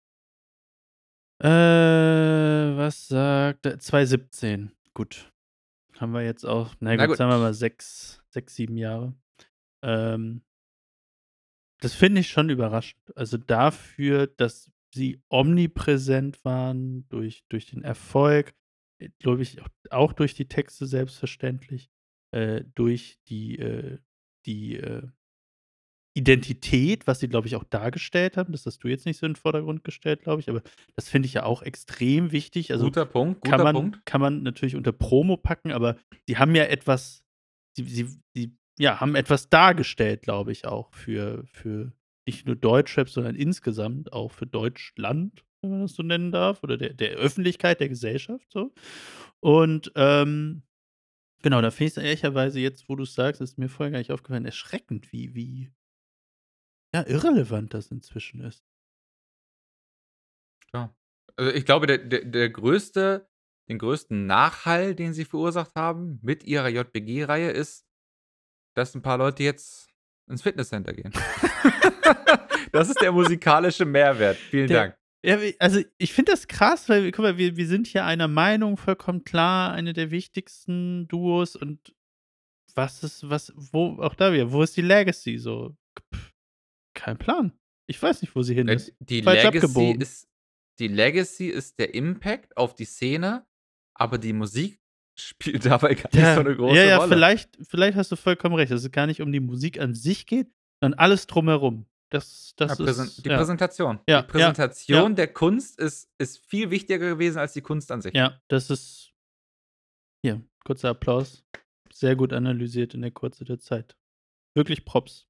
Äh, was sagt er? 2017. Gut. Haben wir jetzt auch na Na gut, gut. sagen wir mal 6 6, 7 Jahre. Ähm das finde ich schon überraschend. Also, dafür, dass sie omnipräsent waren durch durch den Erfolg, äh, glaube ich, auch auch durch die Texte selbstverständlich, äh, durch die, äh die, äh, Identität, was sie, glaube ich, auch dargestellt haben. Das hast du jetzt nicht so in 'n Vordergrund gestellt, glaube ich, aber das finde ich ja auch extrem wichtig. Also, Guter Punkt, kann guter man Punkt. kann man natürlich unter Promo packen, aber sie haben ja etwas sie sie sie, ja, haben etwas dargestellt, glaube ich auch für für nicht nur Deutschrap, sondern insgesamt auch für Deutschland wenn man das so nennen darf, oder der der Öffentlichkeit, der Gesellschaft so. Und, ähm, genau, da finde ich's ehrlicherweise jetzt, wo du's sagst, ist mir vorher gar nicht aufgefallen, erschreckend, wie wie ja, irrelevant das inzwischen ist. Ja. Also, ich glaube, der der der größte den größten Nachhall, den sie verursacht haben mit ihrer JPG-Reihe ist, dass 'n paar Leute jetzt ins Fitnesscenter gehen. [LAUGHS] [LAUGHS] Das ist der musikalische Mehrwert. Vielen Der Dank. ja, also, ich finde das krass, weil guck mal, wir wir sind hier einer Meinung, vollkommen klar, eine der wichtigsten Duos und was ist was wo auch da wieder, wo ist die Legacy so? Kein Plan. Ich weiß nicht, wo sie hin Äh, ist. die Falsch Legacy abgebogen. ist die Legacy ist der Impact auf die Szene, aber die Musik [LAUGHS] spielt dabei gar nicht Ja, so 'ne große ja, ja, Rolle. vielleicht vielleicht hast du vollkommen recht, dass es gar nicht um die Musik an sich geht, sondern alles drumherum. Das Ja, das Präsen ist die ja. Präsentation. Ja, Die ja, Präsentation ja. der Kunst ist ist viel wichtiger gewesen als die Kunst an sich. Ja, das ist hier, kurzer Applaus. Sehr gut analysiert in der Kürze der Zeit. Wirklich Props.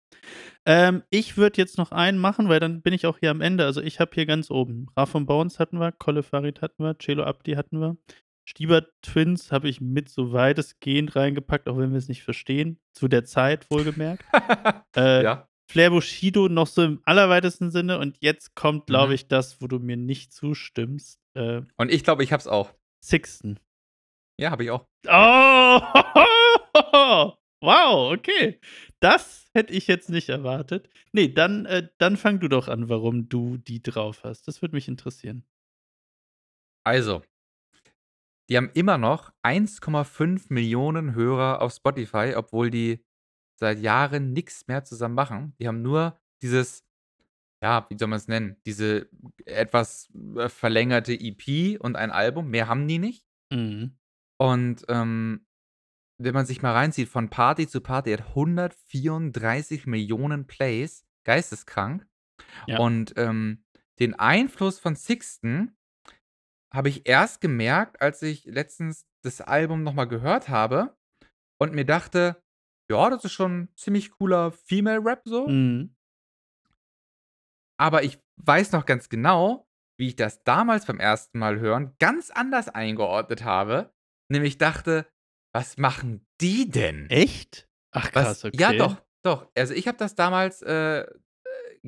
Ähm, ich würde jetzt noch einen machen, weil dann bin ich auch hier am Ende. Also, ich habe hier ganz oben Raf und Bounce hatten wir, Kolle Farid hatten wir, Celo Abdi hatten wir. Stieber Twins habe ich mit so weitestgehend reingepackt, auch wenn wir es nicht verstehen. Zu der Zeit wohlgemerkt. [LAUGHS] Äh, Ja. Flair Bushido noch so im allerweitesten Sinne und jetzt kommt, glaube Mhm. ich, das, wo du mir nicht zustimmst. Äh, Und ich glaube, ich habe es auch. Sixten. Ja, habe ich auch. Oh! [LAUGHS] Wow, okay. Das hätte ich jetzt nicht erwartet. Ne, dann äh, dann fang du doch an, warum du die drauf hast. Das würde mich interessieren. Also, die haben immer noch 1,5 Millionen Hörer auf Spotify, obwohl die seit Jahren nix mehr zusammen machen. Die haben nur dieses ja, wie soll man's nennen, diese etwas, äh, verlängerte EP und ein Album. Mehr haben die nicht. Mhm. Und, ähm, wenn man sich mal reinzieht von Party zu Party, hat 134 Millionen Plays, geisteskrank. Ja. Und, ähm, den Einfluss von Sixten habe ich erst gemerkt, als ich letztens das Album noch mal gehört habe und mir dachte: „Ja, das ist schon ziemlich cooler Female Rap so.“ Mhm. Aber ich weiß noch ganz genau, wie ich das damals beim ersten Mal hören ganz anders eingeordnet habe. Nämlich dachte: „Was machen die denn?“ Echt? Ach Was krass, okay. ja doch, doch. Also, ich habe das damals, äh, äh,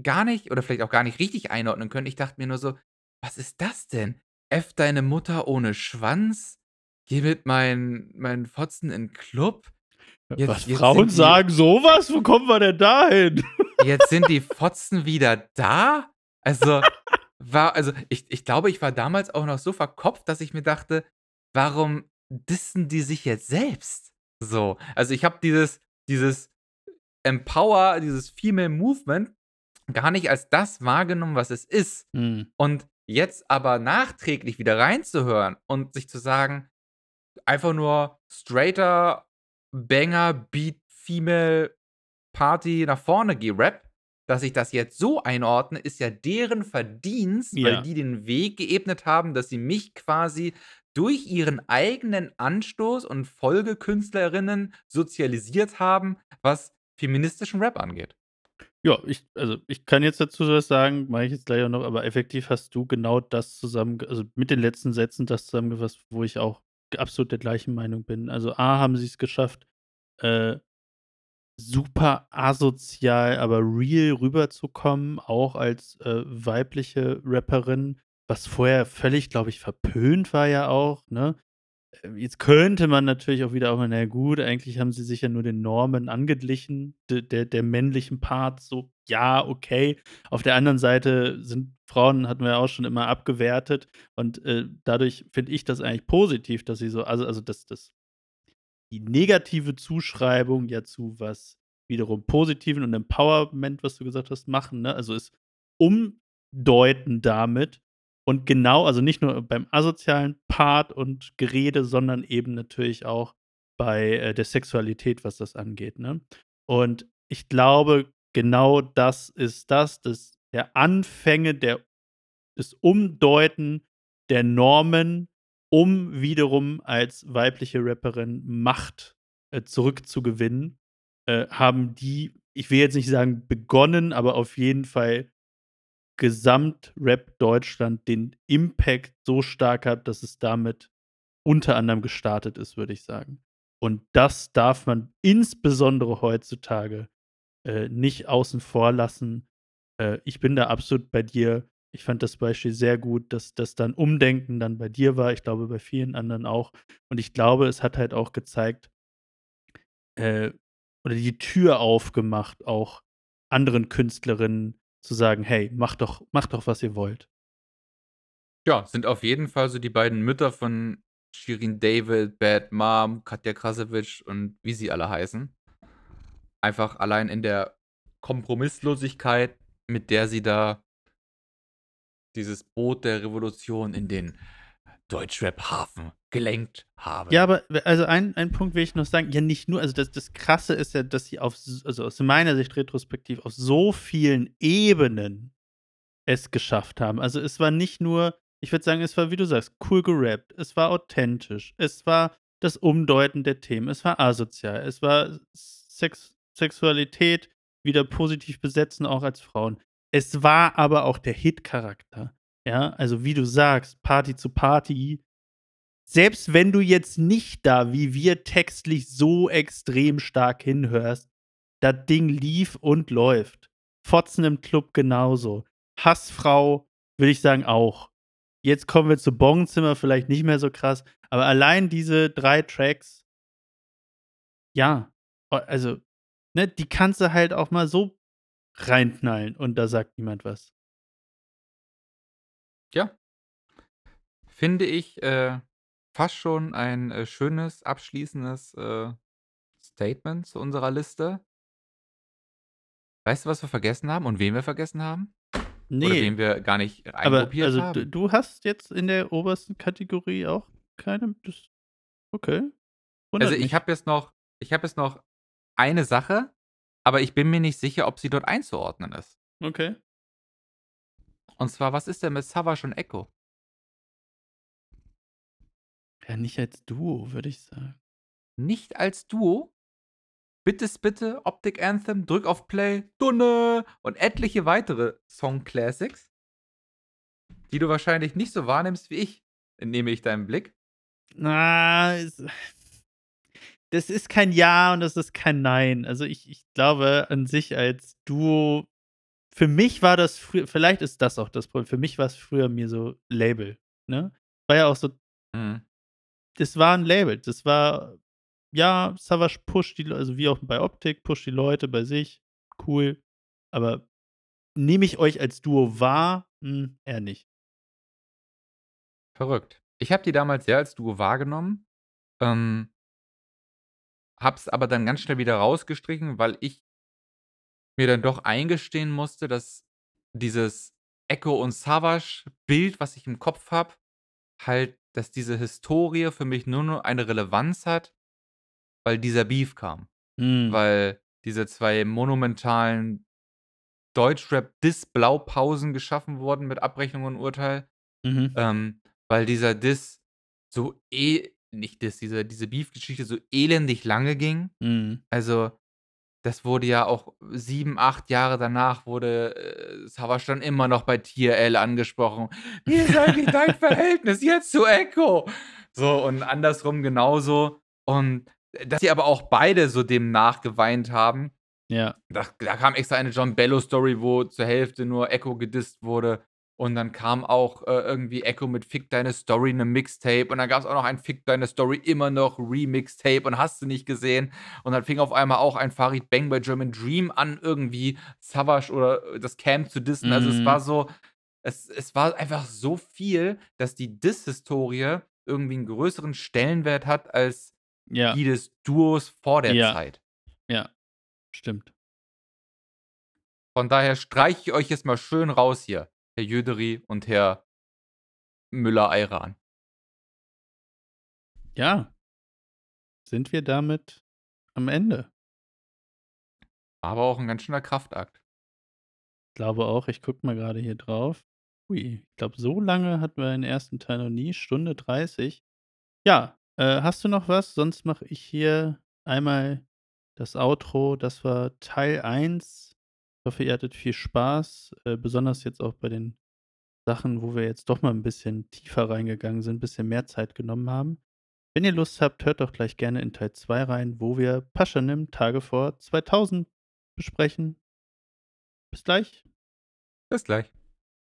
gar nicht oder vielleicht auch gar nicht richtig einordnen können. Ich dachte mir nur so: „Was ist das denn? F deine Mutter ohne Schwanz, geh mit meinen meinen Fotzen in Club.“ Jetzt Was, jetzt Frauen die sagen so was? Wo kommen wir denn da hin? [LAUGHS] jetzt sind die Fotzen wieder da? Also, war also, ich ich glaube, ich war damals auch noch so verkopft, dass ich mir dachte: „Warum dissen die sich jetzt selbst?“ So. Also, ich habe dieses dieses Empower, dieses Female Movement gar nicht als das wahrgenommen, was es ist. Mhm. Und jetzt aber nachträglich wieder reinzuhören und sich zu sagen, einfach nur straighter Banger, Beat, Female, Party, nach vorne geh Rap, dass ich das jetzt so einordne, ist ja deren Verdienst, weil Ja. die den Weg geebnet haben, dass sie mich quasi durch ihren eigenen Anstoß und Folgekünstlerinnen sozialisiert haben, was feministischen Rap angeht. Ja, ich also, ich kann jetzt dazu was sagen, mache ich jetzt gleich auch noch, aber effektiv hast du genau das zusammen also, mit den letzten Sätzen das zusammengefasst, wo ich auch absolut der gleichen Meinung bin. Also, A, haben sie's geschafft, äh, super asozial, aber real rüberzukommen, auch als, äh, weibliche Rapperin, was vorher völlig, glaube ich, verpönt war ja auch, ne? Äh, jetzt könnte man natürlich auch wieder auch mal na gut, eigentlich haben sie sich ja nur den Normen angeglichen, de der der männlichen Part so, ja, okay. Auf der anderen Seite sind Frauen hatten wir ja auch schon immer abgewertet und, äh, dadurch finde ich das eigentlich positiv, dass sie so also also, dass dass die negative Zuschreibung ja zu was wiederum Positiven und Empowerment, was du gesagt hast, machen, ne? Also, es umdeuten damit und genau also, nicht nur beim asozialen Part und Gerede, sondern eben natürlich auch bei, äh, der Sexualität, was das angeht, ne? Und ich glaube, genau das ist das, dass der Anfänge der das Umdeuten der Normen, um wiederum als weibliche Rapperin Macht, äh, zurückzugewinnen, äh, haben die, ich will jetzt nicht sagen begonnen, aber auf jeden Fall Gesamt-Rap Deutschland den Impact so stark hat, dass es damit unter anderem gestartet ist, würde ich sagen. Und das darf man insbesondere heutzutage, äh, nicht außen vor lassen. Äh, ich bin da absolut bei dir. Ich fand das Beispiel sehr gut, dass das dann Umdenken dann bei dir war. Ich glaube, bei vielen anderen auch. Und ich glaube, es hat halt auch gezeigt äh, oder die Tür aufgemacht, auch anderen Künstlerinnen zu sagen: „Hey, macht doch macht doch, was ihr wollt.“ Ja, sind auf jeden Fall so die beiden Mütter von Shirin David, Bad Mom, Katja Krasavitsch und wie sie alle heißen. Einfach allein in der Kompromisslosigkeit, mit der sie da dieses Boot der Revolution in den Deutschrap-Hafen gelenkt haben. Ja, aber also ein ein Punkt will ich noch sagen, ja, nicht nur also das das Krasse ist ja, dass sie auf also aus meiner Sicht retrospektiv auf so vielen Ebenen es geschafft haben. Also, es war nicht nur ich würde sagen, es war, wie du sagst, cool gerappt, es war authentisch, es war das Umdeuten der Themen, es war asozial, es war Sex Sexualität wieder positiv besetzen, auch als Frauen. Es war aber auch der Hit-Charakter, ja? Also, wie du sagst, Party zu Party. Selbst wenn du jetzt nicht da, wie wir, textlich so extrem stark hinhörst, das Ding lief und läuft. Fotzen im Club genauso. Hassfrau, würde ich sagen, auch. Jetzt kommen wir zu Bongzimmer, vielleicht nicht mehr so krass, aber allein diese 3 Tracks ja, also, ne, die kannst du halt auch mal so reinknallen und da sagt niemand was. Ja. Finde ich, äh, fast schon ein, äh, schönes abschließendes, äh, Statement zu unserer Liste. Weißt du, was wir vergessen haben und wen wir vergessen haben? Oder Ne. wen wir gar nicht Aber eingruppiert also, d haben? du hast jetzt in der obersten Kategorie auch keine okay, Also, wundert ich mich. habe jetzt noch ich habe jetzt noch eine Sache, aber ich bin mir nicht sicher, ob sie dort einzuordnen ist. Okay. Und zwar, was ist denn mit Savas und Echo? Ja, nicht als Duo, würde ich sagen. Nicht als Duo? Bitte's Bitte, Optic Anthem, Drück auf Play, Dunne und etliche weitere Song-Classics die du wahrscheinlich nicht so wahrnimmst wie ich, entnehme ich deinem Blick. Na, es das ist kein Ja und das ist kein Nein. Also, ich ich glaube an sich als Duo für mich war das frü vielleicht ist das auch das Problem. Für mich war's früher mir so Label, ne? War ja auch so Mhm. das war 'n Label. Das war ja, Savas pusht die also, wie auch bei Optik, pusht die Leute bei sich, cool. Aber nehme ich euch als Duo wahr? Hm, eher nicht. Verrückt. Ich habe die damals sehr als Duo wahrgenommen, ähm habe es aber dann ganz schnell wieder rausgestrichen, weil ich mir dann doch eingestehen musste, dass dieses Echo und Savas-Bild, was ich im Kopf habe, halt dass diese Historie für mich nur noch eine Relevanz hat, weil dieser Beef kam. Mhm. Weil diese 2 monumentalen Deutschrap-Diss-Blaupausen geschaffen wurden mit Abrechnung und Urteil. Mhm. Ähm, weil dieser Diss so eh nicht Diss, diese diese Beef-Geschichte so elendig lange ging. Mhm. Also, das wurde ja auch 7, 8 Jahre danach wurde, äh, Savas dann immer noch bei TRL angesprochen: „Wie ist eigentlich dein [LAUGHS] Verhältnis jetzt zu Echo?“ So und andersrum genauso. Und, äh, dass sie aber auch beide so dem nachgeweint haben. Ja. Da da kam extra eine John Bello-Story, wo zur Hälfte nur Echo gedisst wurde. Und dann kam auch, äh, irgendwie Echo mit „Fick deine Story“, 'nem Mixtape. Und dann gab's auch noch ein „Fick deine Story immer noch“ Remixtape und hast du nicht gesehen. Und dann fing auf einmal auch ein Farid Bang bei German Dream an, irgendwie Savas oder das Camp zu dissen. Also, es war Mhm. so es es war einfach so viel, dass die Diss-Historie irgendwie 'n größeren Stellenwert hat als Ja. die des Duos vor der Ja. Zeit. Ja, stimmt. Von daher streiche ich euch jetzt mal schön raus hier, Herr Jüderi und Herr Müller-Eiran. Ja. Sind wir damit am Ende? Aber auch 'n ganz schöner Kraftakt. Glaube auch, ich gucke mal grade hier drauf. Ui, ich glaube, so lange hatten wir den 1. Teil noch nie, Stunde 30. Ja, äh, hast du noch was? Sonst mache ich hier einmal das Outro. Das war Teil 1 Ich hoffe, ihr hattet viel Spaß, äh, besonders jetzt auch bei den Sachen, wo wir jetzt doch mal 'n bisschen tiefer reingegangen sind, bisschen mehr Zeit genommen haben. Wenn ihr Lust habt, hört doch gleich gerne in Teil 2 rein, wo wir Paschanim Tage vor 2000 besprechen. Bis gleich. Bis gleich.